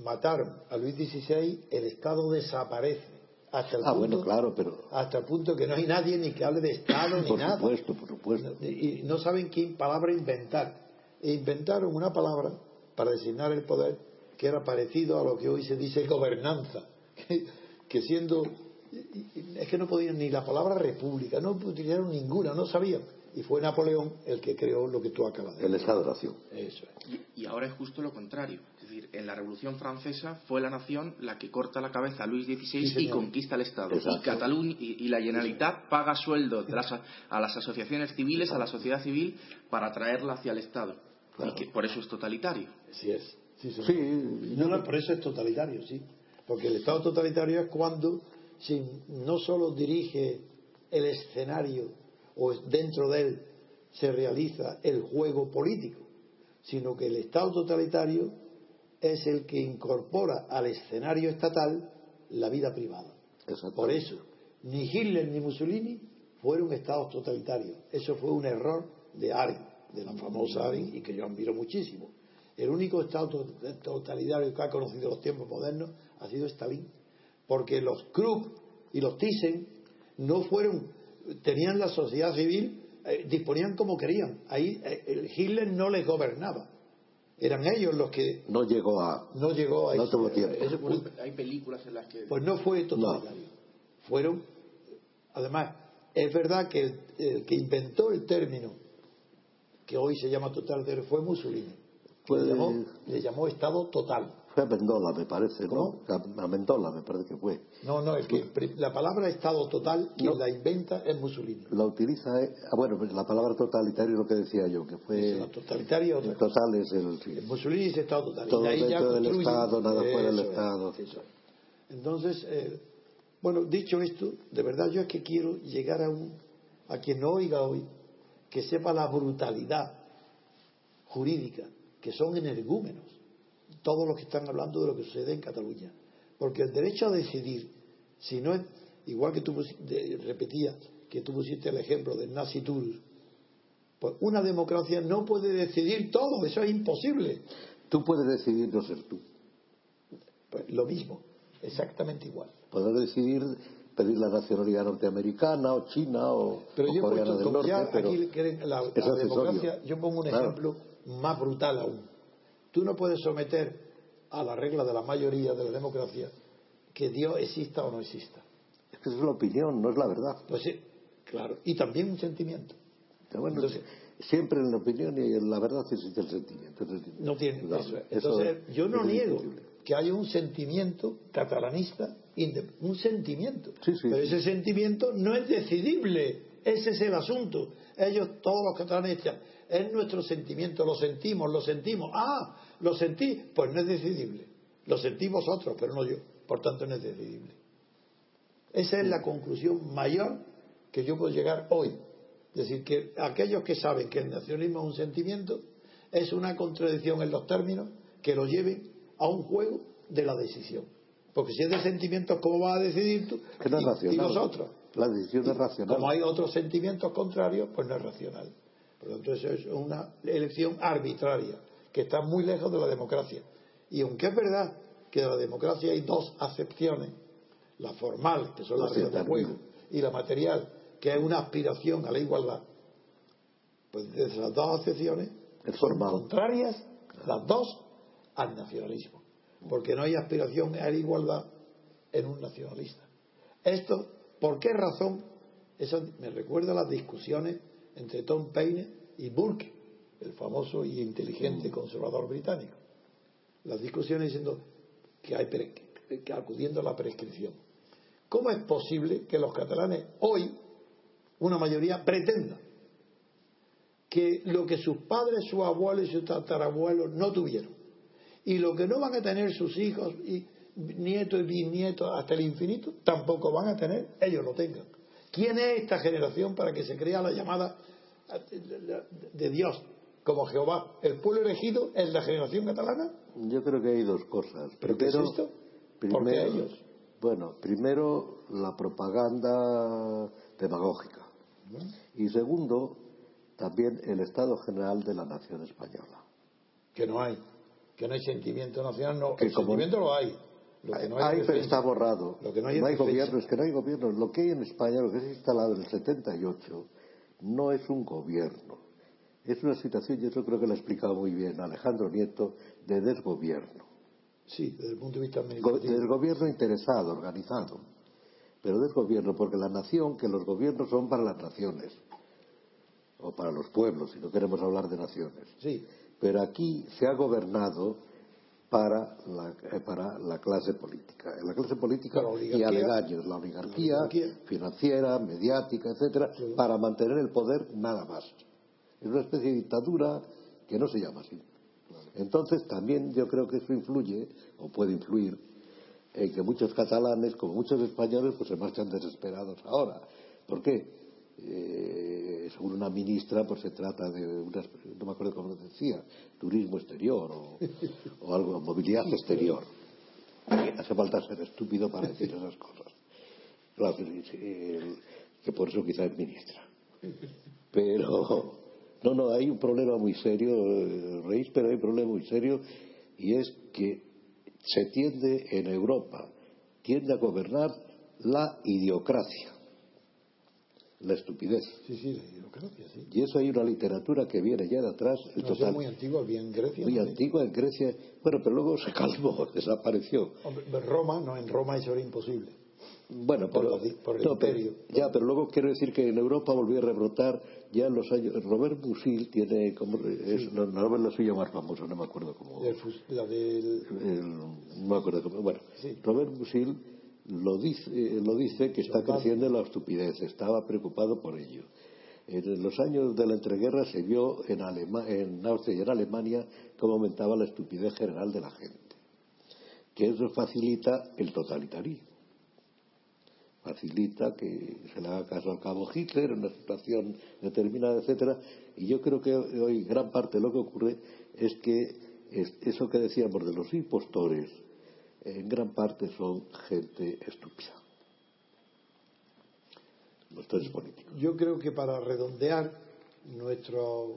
mataron a Luis XVI, el Estado desaparece. Hasta el ah, punto, bueno, claro, pero... Hasta el punto que no hay nadie ni que hable de Estado ni nada. Por supuesto, por supuesto. Y no saben qué palabra inventar. E inventaron una palabra para designar el poder que era parecido a lo que hoy se dice gobernanza. que siendo es que no podían ni la palabra república, no utilizaron ninguna, no sabían. Y fue Napoleón el que creó lo que tú acabas de decir. El Estado Nación. Eso y, ahora es justo lo contrario. Es decir, en la Revolución Francesa fue la nación la que corta la cabeza a Luis XVI y conquista el Estado. Y Cataluña y, la Generalitat paga sueldo a las asociaciones civiles, a la sociedad civil, para traerla hacia el Estado. Y que por eso es totalitario. Sí es. Sí, no, por eso es totalitario, sí. Porque el Estado totalitario es cuando no solo dirige el escenario o dentro de él se realiza el juego político, sino que el Estado totalitario es el que incorpora al escenario estatal la vida privada. Por eso, ni Hitler ni Mussolini fueron estados totalitarios. Eso fue un error de Arendt, de la famosa Arendt, y que yo admiro muchísimo. El único estado totalitario que ha conocido los tiempos modernos ha sido Stalin porque los Krupp y los Thyssen no fueron, tenían la sociedad civil, eh, disponían como querían. Ahí eh, el Hitler no les gobernaba. Eran ellos los que. No llegó a. No llegó a. No tuvo tiempo. Hay películas en las que. Pues no fue totalitario. Fueron. Además, es verdad que el, que inventó el término que hoy se llama totalitario fue Mussolini. Pues, llamó, le llamó Estado total. Fue a Mendola, me parece, ¿no? A Mendola, me parece que fue. No, no, es que la palabra Estado total, quien la inventa es Mussolini. La utiliza, eh, ah, bueno, pues la palabra totalitario es lo que decía yo, que fue. la totalitario el total es el. Sí. Mussolini dice Estado total. Todo dentro del Estado, nada fuera del Estado. Entonces, eh, bueno, dicho esto, de verdad yo es que quiero llegar a un. a quien no oiga hoy, que sepa la brutalidad jurídica, que son energúmenos todos los que están hablando de lo que sucede en Cataluña. Porque el derecho a decidir, si no es, igual que tú repetías, que tú pusiste el ejemplo del Naciturus, pues una democracia no puede decidir todo, eso es imposible. Tú puedes decidir no ser tú. Pues lo mismo, exactamente igual. Poder decidir pedir la nacionalidad norteamericana o china o, pero yo coreana del norte. pero aquí la, la democracia, yo pongo un ejemplo más brutal aún. Tú no puedes someter a la regla de la mayoría de la democracia que Dios exista o no exista. Es que es la opinión, no es la verdad. Pues sí, claro. Y también un sentimiento. Entonces, siempre en la opinión y en la verdad existe el sentimiento. no tiene Entonces, yo no niego que haya un sentimiento catalanista, un sentimiento. Pero ese sentimiento no es decidible. Ese es el asunto. Ellos, todos los catalanes, es nuestro sentimiento, lo sentimos, lo sentimos. Ah, lo sentí, pues no es decidible. Lo sentí vosotros, pero no yo. Por tanto, no es decidible. Esa es la conclusión mayor que yo puedo llegar hoy. Es decir, que aquellos que saben que el nacionalismo es un sentimiento, es una contradicción en los términos que lo lleven a un juego de la decisión. Porque si es de sentimientos, ¿cómo vas a decidir tú? Que no es racional. Y nosotros. La decisión es racional. Como hay otros sentimientos contrarios, pues no es racional. Por lo tanto, eso es una elección arbitraria, que está muy lejos de la democracia. Y aunque es verdad que de la democracia hay dos acepciones, la formal, que son las reglas de juego, y la material, que es una aspiración a la igualdad, pues desde las dos acepciones son contrarias, las dos, al nacionalismo. Porque no hay aspiración a la igualdad en un nacionalista. Esto, ¿por qué razón? Eso me recuerda a las discusiones entre Tom Paine y Burke, el famoso y inteligente conservador británico. Las discusiones diciendo que hay que acudiendo a la prescripción. ¿Cómo es posible que los catalanes hoy, una mayoría, pretendan que lo que sus padres, sus abuelos y sus tatarabuelos no tuvieron, y lo que no van a tener sus hijos y nietos y bisnietos hasta el infinito, tampoco van a tener, ellos lo tengan. ¿Quién es esta generación para que se crea la llamada de Dios como Jehová? ¿El pueblo elegido es la generación catalana? Yo creo que hay dos cosas. ¿Pero qué es esto? Primero, ¿Por qué ellos? Bueno, primero la propaganda demagógica. Y segundo, también el estado general de la nación española. Que no hay. Que no hay sentimiento nacional. No, el sentimiento lo hay. Lo que no hay, está borrado. Lo que no hay, gobierno, es que no hay gobierno. Lo que hay en España, lo que se ha instalado en el 78, no es un gobierno. Es una situación, y eso creo que lo ha explicado muy bien Alejandro Nieto, de desgobierno. Sí, desde el punto de vista administrativo. Del gobierno interesado, organizado. Pero desgobierno, porque la nación, que los gobiernos son para las naciones. O para los pueblos, si no queremos hablar de naciones. Sí. Pero aquí se ha gobernado para la, eh, para la clase política. La clase política y aledaños, la oligarquía, financiera, mediática, etcétera, para mantener el poder nada más. Es una especie de dictadura que no se llama así. Entonces también yo creo que eso influye, o puede influir, en que muchos catalanes, como muchos españoles, pues se marchan desesperados ahora. ¿Por qué? Eh, según una ministra, pues se trata de no me acuerdo cómo decía, turismo exterior o, algo, movilidad exterior. hace falta ser estúpido para decir esas cosas. Claro, que por eso quizá es ministra. Pero, no, no, hay un problema muy serio, eh, Reis, pero hay un problema muy serio y es que se tiende en Europa, tiende a gobernar la idiocracia la estupidez. Sí, sí, la idiocracia, sí. Y eso hay una literatura que viene ya de atrás. El total, muy antigua, bien en Grecia. Muy antigua en Grecia. Bueno, pero luego se calmó, desapareció. Roma, no, en Roma eso era imposible. Bueno, por, el imperio. ya, pero luego quiero decir que en Europa volvió a rebrotar ya en los años. Robert Musil tiene como es novela suya más famosa, no me acuerdo cómo. La del. no me acuerdo cómo. Bueno, Robert Musil lo dice, eh, lo dice que está creciendo la estupidez, estaba preocupado por ello. En los años de la entreguerra se vio en, en Austria y en Alemania cómo aumentaba la estupidez general de la gente, que eso facilita el totalitarismo, facilita que se le haga caso al cabo Hitler en una situación determinada, etcétera, y yo creo que hoy gran parte de lo que ocurre es que eso que decíamos de los impostores, en gran parte son gente estúpida. Yo creo que para redondear nuestros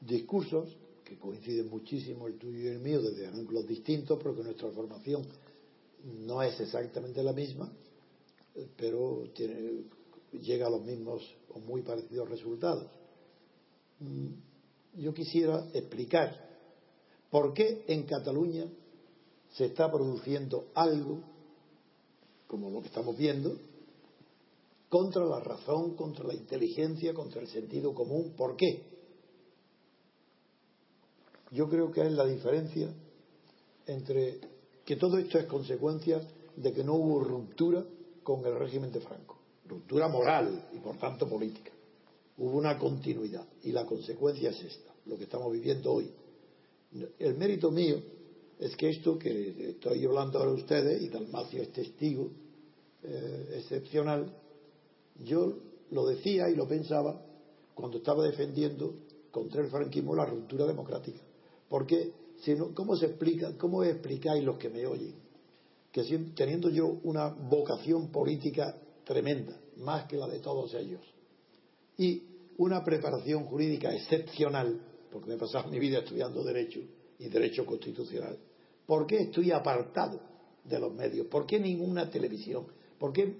discursos, que coinciden muchísimo el tuyo y el mío desde ángulos distintos, porque nuestra formación no es exactamente la misma, pero tiene, llega a los mismos o muy parecidos resultados. Mm, yo quisiera explicar por qué en Cataluña se está produciendo algo, como lo que estamos viendo, contra la razón, contra la inteligencia, contra el sentido común. ¿Por qué? Yo creo que es la diferencia entre que todo esto es consecuencia de que no hubo ruptura con el régimen de Franco, ruptura moral y por tanto política. Hubo una continuidad y la consecuencia es esta, lo que estamos viviendo hoy. El mérito mío es que esto que estoy hablando ahora a ustedes, y Dalmacio es testigo eh, excepcional, yo lo decía y lo pensaba cuando estaba defendiendo contra el franquismo la ruptura democrática. Porque, ¿cómo se explica, cómo explicáis los que me oyen? Teniendo yo una vocación política tremenda, más que la de todos ellos, y una preparación jurídica excepcional, porque me he pasado mi vida estudiando Derecho y Derecho Constitucional, ¿por qué estoy apartado de los medios? ¿Por qué ninguna televisión? ¿Por qué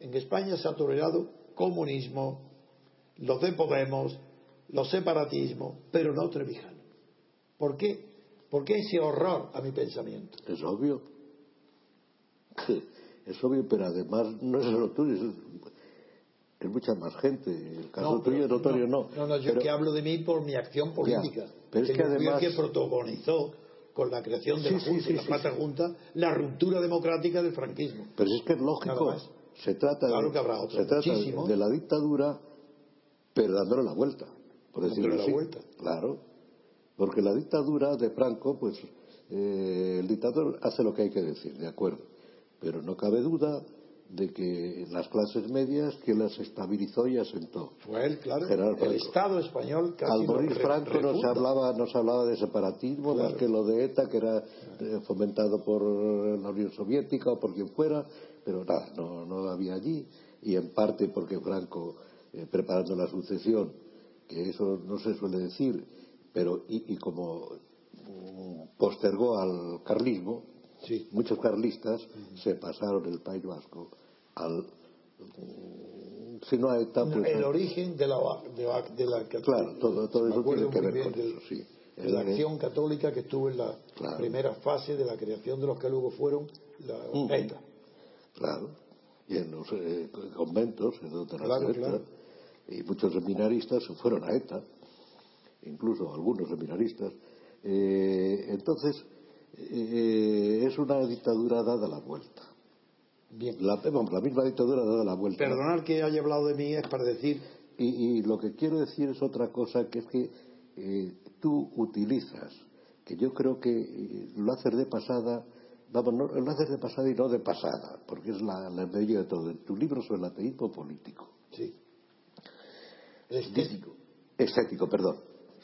en España se ha tolerado comunismo, los de Podemos, los separatismos, pero no Trevijano. ¿Por qué? ¿Por qué ese horror a mi pensamiento? Es obvio. Es obvio, pero además no es solo tú, es, mucha más gente. El caso tuyo es notorio no. No, no, yo que hablo de mí por mi acción política. pero es que, además... que protagonizó con la creación de la, Junta, Junta la ruptura democrática del franquismo. Pero es que es lógico. Se trata, de, la dictadura, pero dándole la vuelta, por decirlo así. La vuelta? Claro, porque la dictadura de Franco, pues eh, el dictador hace lo que hay que decir, de acuerdo, pero no cabe duda de que las clases medias que las estabilizó y asentó. Fue él, claro. El Estado español casi Al morir Franco no se hablaba, no se hablaba de separatismo más que lo de ETA, que era eh, fomentado por la Unión Soviética o por quien fuera, pero nada, no, no había allí. Y en parte porque Franco, eh, preparando la sucesión, que eso no se suele decir, pero y, como mm, postergó al carlismo, muchos carlistas se pasaron el País Vasco al si no hay el origen de la de, la claro todo, todo eso tiene que ver con eso sí. de la acción católica que estuvo en la primera fase de la creación de los que luego fueron la ETA. Claro. Y en los eh, conventos en donde claro, claro. y muchos seminaristas fueron a ETA incluso algunos seminaristas. Eh, entonces eh, es una dictadura dada la vuelta Bien. La, la misma dictadura dada la vuelta. Perdonar que haya hablado de mí es para decir. Y, lo que quiero decir es otra cosa, que es que eh, tú utilizas, que yo creo que eh, lo haces de pasada, vamos, no, lo haces de pasada y no de pasada, porque es la, la de todo. Tu libro sobre el ateísmo político. Sí. Estético. Estético, perdón.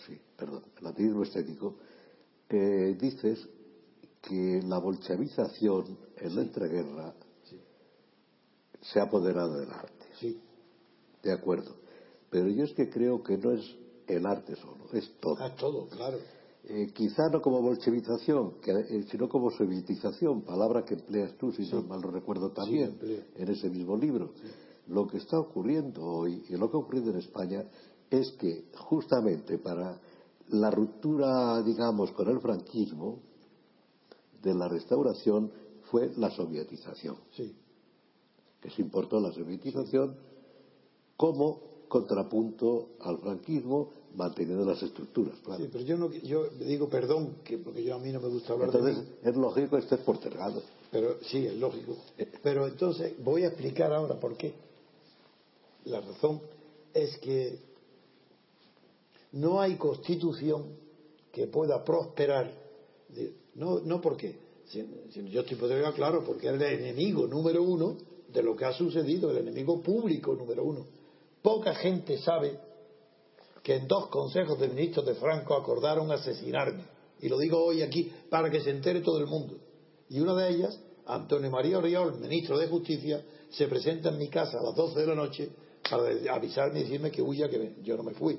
Sí, perdón. El ateísmo estético. que dices que la bolchevización en la entreguerra se ha apoderado del arte. Sí. De acuerdo. Pero yo es que creo que no es el arte solo, es todo. Es todo, claro. Eh, quizá no como bolchevización, eh, sino como sovietización, palabra que empleas tú, si no mal lo recuerdo también, en ese mismo libro. Lo que está ocurriendo hoy y lo que ha ocurrido en España es que justamente para la ruptura, digamos, con el franquismo de la restauración fue la sovietización. Sí que se importó la sovietización como contrapunto al franquismo manteniendo las estructuras, Sí, pero yo, no, yo digo perdón, que porque yo a mí no me gusta hablar entonces, de mí. es lógico que estés postergado. Pero sí, es lógico. Pero entonces voy a explicar ahora por qué. La razón es que no hay constitución que pueda prosperar. No, no porque, si, yo estoy claro, porque es el enemigo número uno de lo que ha sucedido, el enemigo público número uno. Poca gente sabe que en dos consejos de ministros de Franco acordaron asesinarme. Y lo digo hoy aquí para que se entere todo el mundo. Y una de ellas, Antonio María Oriol, ministro de Justicia, se presenta en mi casa a las 12 de la noche para avisarme y decirme que huya, que yo no me fui.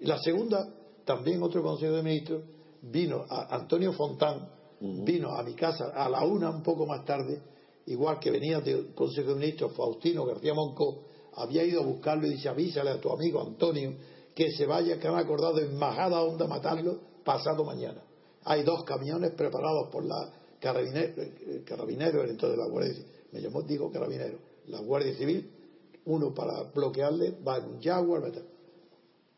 Y la segunda, también otro consejo de ministros, vino a Antonio Fontán, vino a mi casa a la una un poco más tarde igual que venía del Consejo de Ministros Faustino García Monco, había ido a buscarlo y dice avísale a tu amigo Antonio que se vaya, que han acordado en Majada Onda matarlo pasado mañana. Hay dos camiones preparados por la carabinero, eh, carabinero entonces la Guardia Civil, me llamó, digo carabinero, la Guardia Civil, uno para bloquearle, va en un Jaguar,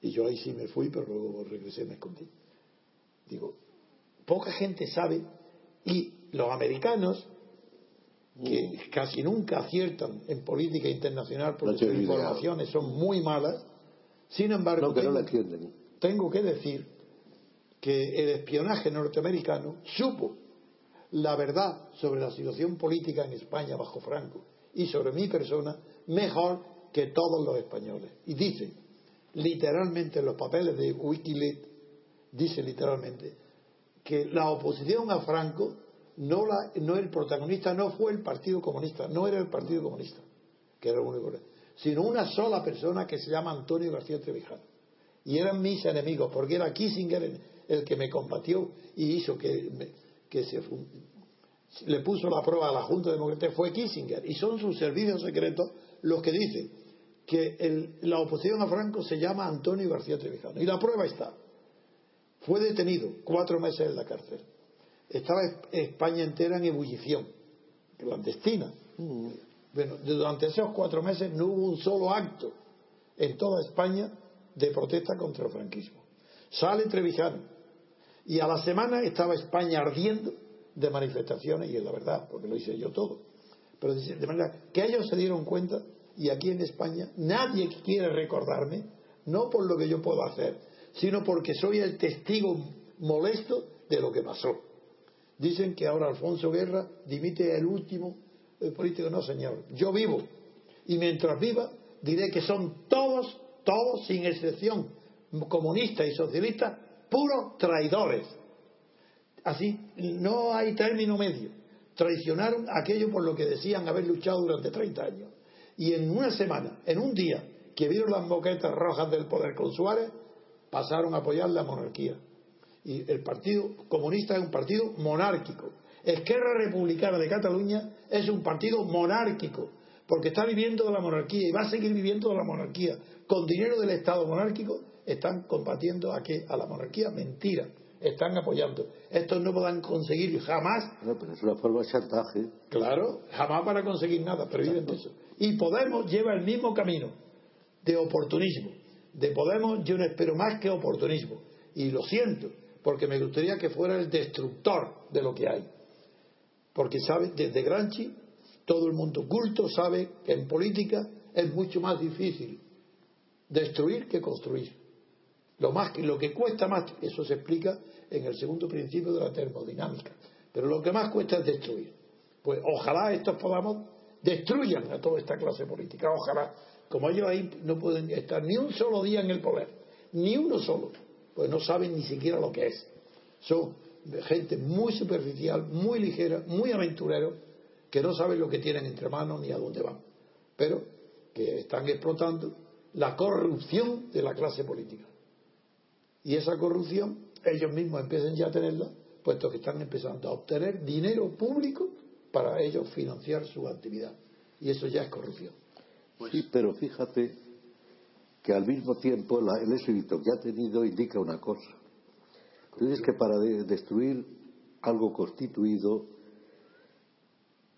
y yo ahí sí me fui, pero luego regresé y me escondí. Digo, poca gente sabe, y los americanos, que mm. casi nunca aciertan en política internacional porque sus informaciones son muy malas, sin embargo, tengo, que decir que el espionaje norteamericano supo la verdad sobre la situación política en España bajo Franco y sobre mi persona mejor que todos los españoles. Y dice, literalmente en los papeles de Wikileaks, dice literalmente, que la oposición a Franco, no, la, no el protagonista no fue el Partido Comunista, no era el Partido Comunista, que era el único sino una sola persona que se llama Antonio García Trevijano. Y eran mis enemigos, porque era Kissinger el, que me combatió y hizo que, se le puso la prueba a la Junta Democrática fue Kissinger. Y son sus servicios secretos los que dicen que la oposición a Franco se llama Antonio García Trevijano. Y la prueba está. Fue detenido cuatro meses en la cárcel. Estaba España entera en ebullición, clandestina. Mm. Bueno, durante esos cuatro meses no hubo un solo acto en toda España de protesta contra el franquismo. Sale Trevijano y a la semana estaba España ardiendo de manifestaciones y es la verdad, porque lo hice yo todo. Pero de manera que ellos se dieron cuenta y aquí en España nadie quiere recordarme, no por lo que yo puedo hacer, sino porque soy el testigo molesto de lo que pasó. Dicen que ahora Alfonso Guerra dimite el último el político no, señor. Yo vivo. Y mientras viva, diré que son todos, todos, sin excepción, comunistas y socialistas, puros traidores. Así, no hay término medio. Traicionaron aquello por lo que decían haber luchado durante 30 años. Y en una semana, en un día, que vieron las moquetas rojas del poder con Suárez, pasaron a apoyar la monarquía. Y el Partido Comunista es un partido monárquico Esquerra Republicana de Cataluña es un partido monárquico, porque está viviendo de la monarquía y va a seguir viviendo de la monarquía. Con dinero del Estado monárquico están combatiendo a, qué? a la monarquía. Mentira. Están apoyando. Estos no podrán conseguir jamás. Pero es una forma de chantaje. Claro, jamás para conseguir nada, pero viven de eso. Y Podemos lleva el mismo camino de oportunismo. De Podemos yo no espero más que oportunismo. Y lo siento, porque me gustaría que fuera el destructor de lo que hay. Porque sabe, desde Granchi, todo el mundo culto sabe que en política es mucho más difícil destruir que construir. Lo, más, lo que cuesta más, eso se explica en el segundo principio de la termodinámica. Pero lo que más cuesta es destruir. Pues ojalá estos podamos destruyan a toda esta clase política. Ojalá, como ellos ahí no pueden estar ni un solo día en el poder, ni uno solo, pues no saben ni siquiera lo que es. Son gente muy superficial, muy ligera, muy aventurero, que no saben lo que tienen entre manos ni a dónde van, pero que están explotando la corrupción de la clase política. Y esa corrupción ellos mismos empiezan ya a tenerla, puesto que están empezando a obtener dinero público para ellos financiar su actividad. Y eso ya es corrupción. Sí, pero fíjate que al mismo tiempo el éxito que ha tenido indica una cosa entonces que para destruir algo constituido,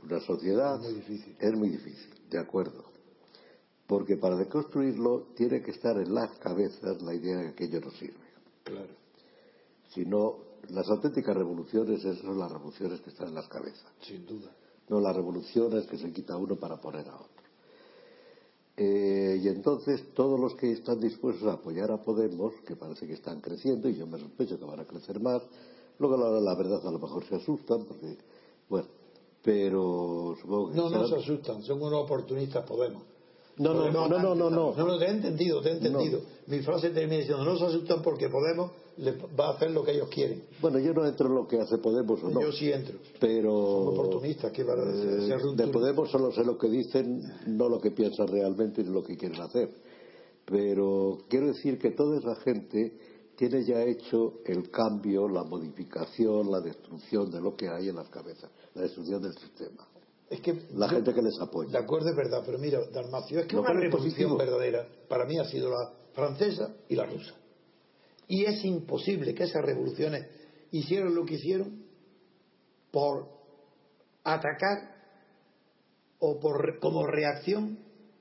una sociedad, es muy difícil, de acuerdo. Porque para deconstruirlo tiene que estar en las cabezas la idea de que aquello no sirve. Claro. Si no, las auténticas revoluciones, esas son las revoluciones que están en las cabezas. Sin duda. No las revoluciones que se quita uno para poner a otro. Eh, y entonces todos los que están dispuestos a apoyar a Podemos, que parece que están creciendo, y yo me sospecho que van a crecer más, luego la, la verdad a lo mejor se asustan, porque, bueno, pero supongo que... No, no se asustan, son unos oportunistas Podemos. No, no, no, no, no, no, no. te he entendido, te he entendido. Mi frase termina diciendo, no se asustan porque Podemos le va a hacer lo que ellos quieren. Bueno, yo no entro en lo que hace Podemos o no. Yo sí entro. Pero... Son oportunistas, ¿qué van a decir? Eh, de Podemos solo sé lo que dicen, no lo que piensan realmente ni lo que quieren hacer. Pero quiero decir que toda esa gente tiene ya hecho el cambio, la modificación, la destrucción de lo que hay en las cabezas, la destrucción del sistema. Es que la yo- gente que les apoya. De acuerdo, es verdad, pero mira, Dalmacio, es que Lo una positivo. verdadera para mí ha sido la francesa y la rusa. Y es imposible que esas revoluciones hicieran lo que hicieron por atacar o por como reacción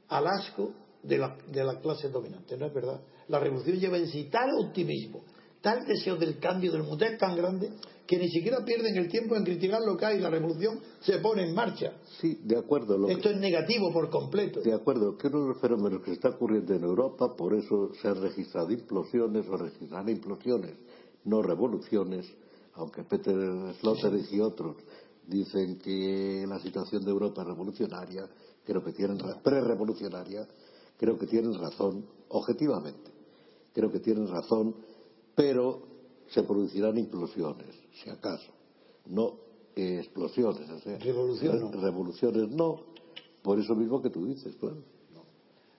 al asco de la, de la clase dominante. No es verdad. La revolución lleva en sí tal optimismo, tal deseo del cambio del mundo es tan grande que ni siquiera pierden el tiempo en criticar lo que hay. La revolución se pone en marcha. Sí, de acuerdo. Lo que- Esto es negativo por completo. De acuerdo, que uno de los fenómenos que está ocurriendo en Europa, por eso se han registrado implosiones o registran implosiones, no revoluciones, aunque Peter Sloterdijk y otros dicen que la situación de Europa es revolucionaria, creo que tienen pre-revolucionaria, creo que tienen razón, objetivamente, creo que tienen razón, pero se producirán implosiones, si acaso, no eh, explosiones, o sea, Revolución no. re- revoluciones no, por eso mismo que tú dices, claro.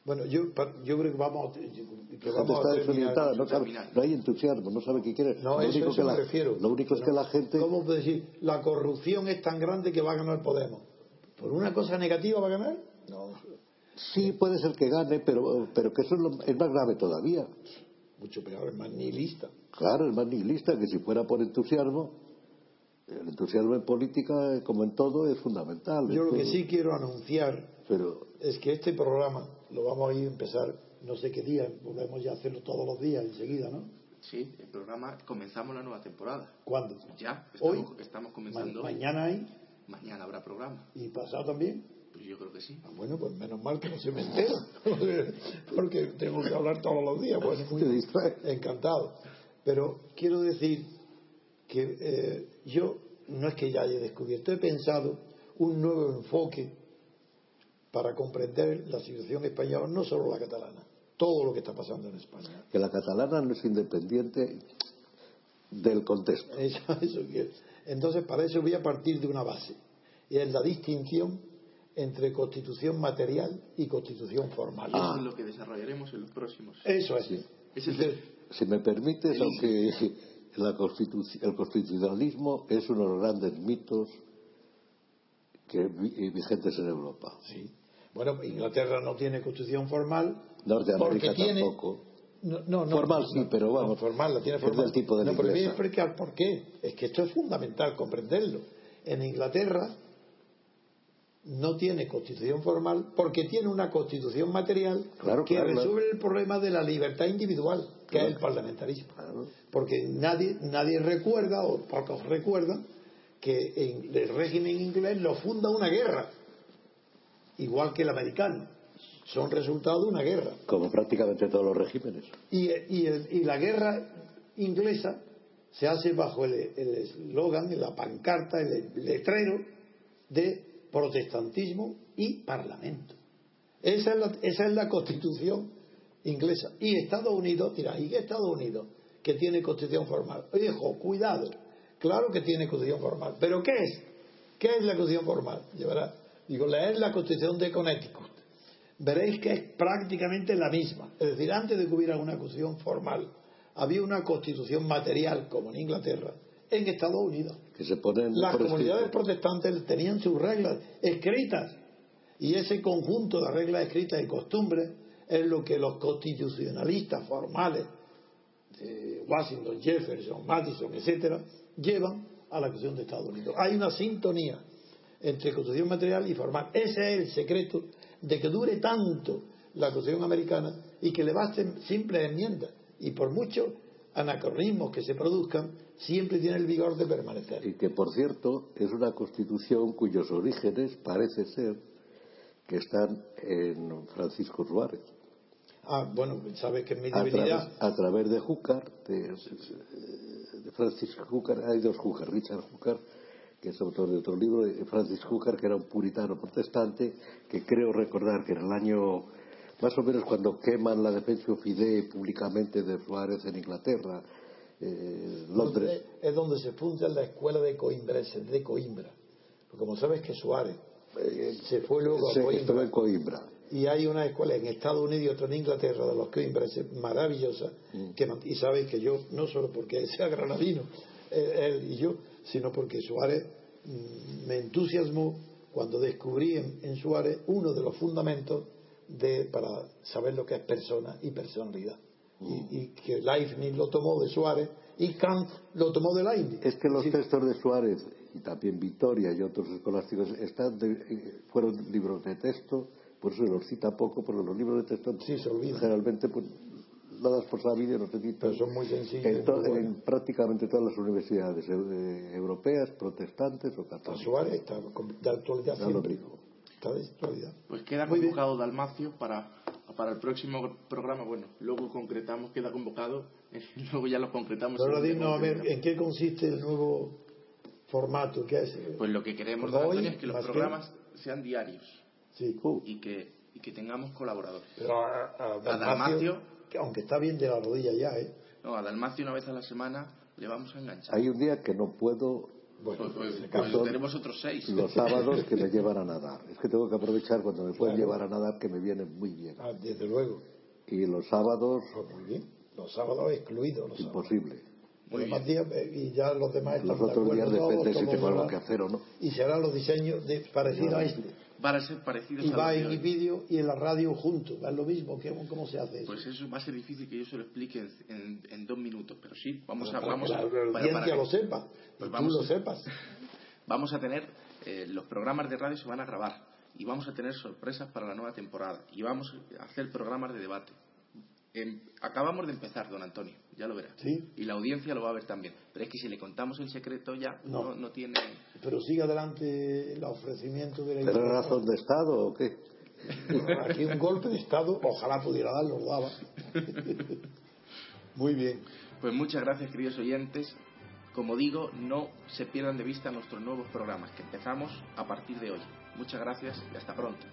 Bueno, yo, yo creo que vamos, que La gente vamos a está terminar. desorientada, no, sabe- terminar. no hay entusiasmo, no sabe qué quiere. No, lo eso, único eso que me la, refiero. Lo único es que la gente. ¿Cómo decir? La corrupción es tan grande que va a ganar Podemos. ¿Por una cosa negativa va a ganar? No, Sí, puede ser que gane, pero, pero que eso es, lo- es más grave todavía. Mucho peor, es más nihilista. Claro, es más nihilista que si fuera por entusiasmo. El entusiasmo en política, como en todo, es fundamental. Yo lo que sí quiero anunciar Pero es que este programa lo vamos a ir a empezar no sé qué día, volvemos ya a hacerlo todos los días enseguida, ¿no? Sí, el programa, comenzamos la nueva temporada. ¿Cuándo? Ya, Hoy. estamos, estamos Ma- comenzando. hoy. mañana hay Mañana habrá programa. y pasado también. Pues yo creo que sí. Ah, bueno, pues menos mal que no se me entera, porque tengo que hablar todos los días. Pues muy encantado. Pero quiero decir que eh, yo no es que ya haya descubierto, he pensado un nuevo enfoque para comprender la situación española, no solo la catalana, todo lo que está pasando en España. Que la catalana no es independiente del contexto. Eso, eso. Entonces, para eso voy a partir de una base, y es la distinción entre constitución material y constitución formal. Y eso Ah. es lo que desarrollaremos en los próximos. Eso es. El- Si me permites, aunque la constitu- el constitucionalismo es uno de los grandes mitos que vi- vigentes en Europa. Sí. Bueno, Inglaterra no tiene constitución formal. Norteamérica porque tiene- tampoco. No, no, no, Formal sí, pero vamos, no, formal, la tiene es formal. del tipo de no, pero voy a explicar por qué. Es que esto es fundamental comprenderlo. En Inglaterra no tiene constitución formal porque tiene una constitución material Claro, que claro, claro. resuelve el problema de la libertad individual, que es el parlamentarismo. Porque nadie, nadie recuerda, o pocos recuerdan, que en el régimen inglés lo funda una guerra, igual que el americano. Son resultado de una guerra. Como prácticamente todos los regímenes. Y, y el- y la guerra inglesa se hace bajo el el eslogan, la pancarta, el letrero de protestantismo y parlamento. Esa es la, esa es la constitución inglesa. Y Estados Unidos, dirá, ¿y qué Estados Unidos? Que tiene constitución formal. Hijo, cuidado. Claro que tiene constitución formal. ¿Pero qué es? ¿Qué es la constitución formal? Digo, leer la constitución de Connecticut. Veréis que es prácticamente la misma. Es decir, antes de que hubiera una constitución formal, había una constitución material, como en Inglaterra, en Estados Unidos. Que se ponen Las comunidades protestantes tenían sus reglas escritas y ese conjunto de reglas escritas y costumbres es lo que los constitucionalistas formales de Washington, Jefferson, Madison, etcétera, llevan a la Constitución de Estados Unidos. Hay una sintonía entre constitución material y formal. Ese es el secreto de que dure tanto la Constitución americana y que le basten simples enmiendas. Y por muchos anacronismos que se produzcan, siempre tiene el vigor de permanecer. Y que, por cierto, es una constitución cuyos orígenes parece ser que están en Francisco Suárez. Ah, bueno, sabes que en mi A través, divinidad. a través de Júcar, de, de Francis Júcar, hay dos Júcar, Richard Júcar, que es autor de otro libro, y Francis Júcar, que era un puritano protestante, que creo recordar que en el año, más o menos cuando queman la Defensio Fidei públicamente de Suárez en Inglaterra, eh, Londres, Es donde se funda la escuela de Coimbra, de Coimbra. Porque como sabes que Suárez eh, se fue luego a Coimbra. Coimbra. Y hay una escuela en Estados Unidos y otra en Inglaterra de los Coimbras maravillosa. Que, man- y sabéis que yo, no solo porque sea granadino, él y yo, sino porque Suárez mm, me entusiasmó cuando descubrí en, Suárez uno de los fundamentos de, para saber lo que es persona y personalidad. Y, mm. y, que Leibniz lo tomó de Suárez y Kant lo tomó de Leibniz. Es que los textos de Suárez y también Victoria y otros escolásticos están eh, fueron libros de texto, por eso se los cita poco, porque los libros de texto sí, se generalmente pues, das por sabido no te Pero son muy sencillos. En, prácticamente todas las universidades eh, europeas, protestantes o católicas. Suárez está de actualidad siempre. Está. Pues queda convocado Dalmacio para, para el próximo programa. Bueno, luego concretamos, queda convocado, luego ya lo concretamos. Pero ahora dinos, a ver, ¿en qué consiste el nuevo formato? ¿Qué es? Pues lo que queremos, hoy, es que los programas sean diarios. Sí. Y que, y que tengamos colaboradores. Pero a, Dalmacio aunque está bien de la rodilla ya, ¿eh? No, a Dalmacio una vez a la semana le vamos a enganchar. Hay un día que no puedo. Bueno, pues, pues, pues tenemos otros seis. Los sábados que me llevan a nadar. Es que tengo que aprovechar cuando me pueden llevar a nadar, que me vienen muy bien. Ah, desde luego. Y los sábados. muy bien. Los sábados excluidos. Los imposible. Los demás días, y ya los demás Los otros días depende si tengo algo que hacer o no. Y serán los diseños de, parecidos a este van a ser parecidos y va en vídeo y en la radio juntos es lo mismo cómo se hace eso? pues eso va a ser difícil que yo se lo explique en, en, dos minutos pero sí vamos a para vamos que la audiencia lo sepa pues tú lo sepas. vamos a tener eh, los programas de radio se van a grabar y vamos a tener sorpresas para la nueva temporada y vamos a hacer programas de debate acabamos de empezar, don Antonio, ya lo verá. Y la audiencia lo va a ver también. Pero es que si le contamos el secreto ya no, no, tiene. Pero sigue adelante el ofrecimiento de la. ¿Pero razón de Estado o qué? Aquí un golpe de Estado, ojalá pudiera darlo, lo daba. Muy bien. Pues muchas gracias, queridos oyentes. Como digo, no se pierdan de vista nuestros nuevos programas que empezamos a partir de hoy. Muchas gracias y hasta pronto.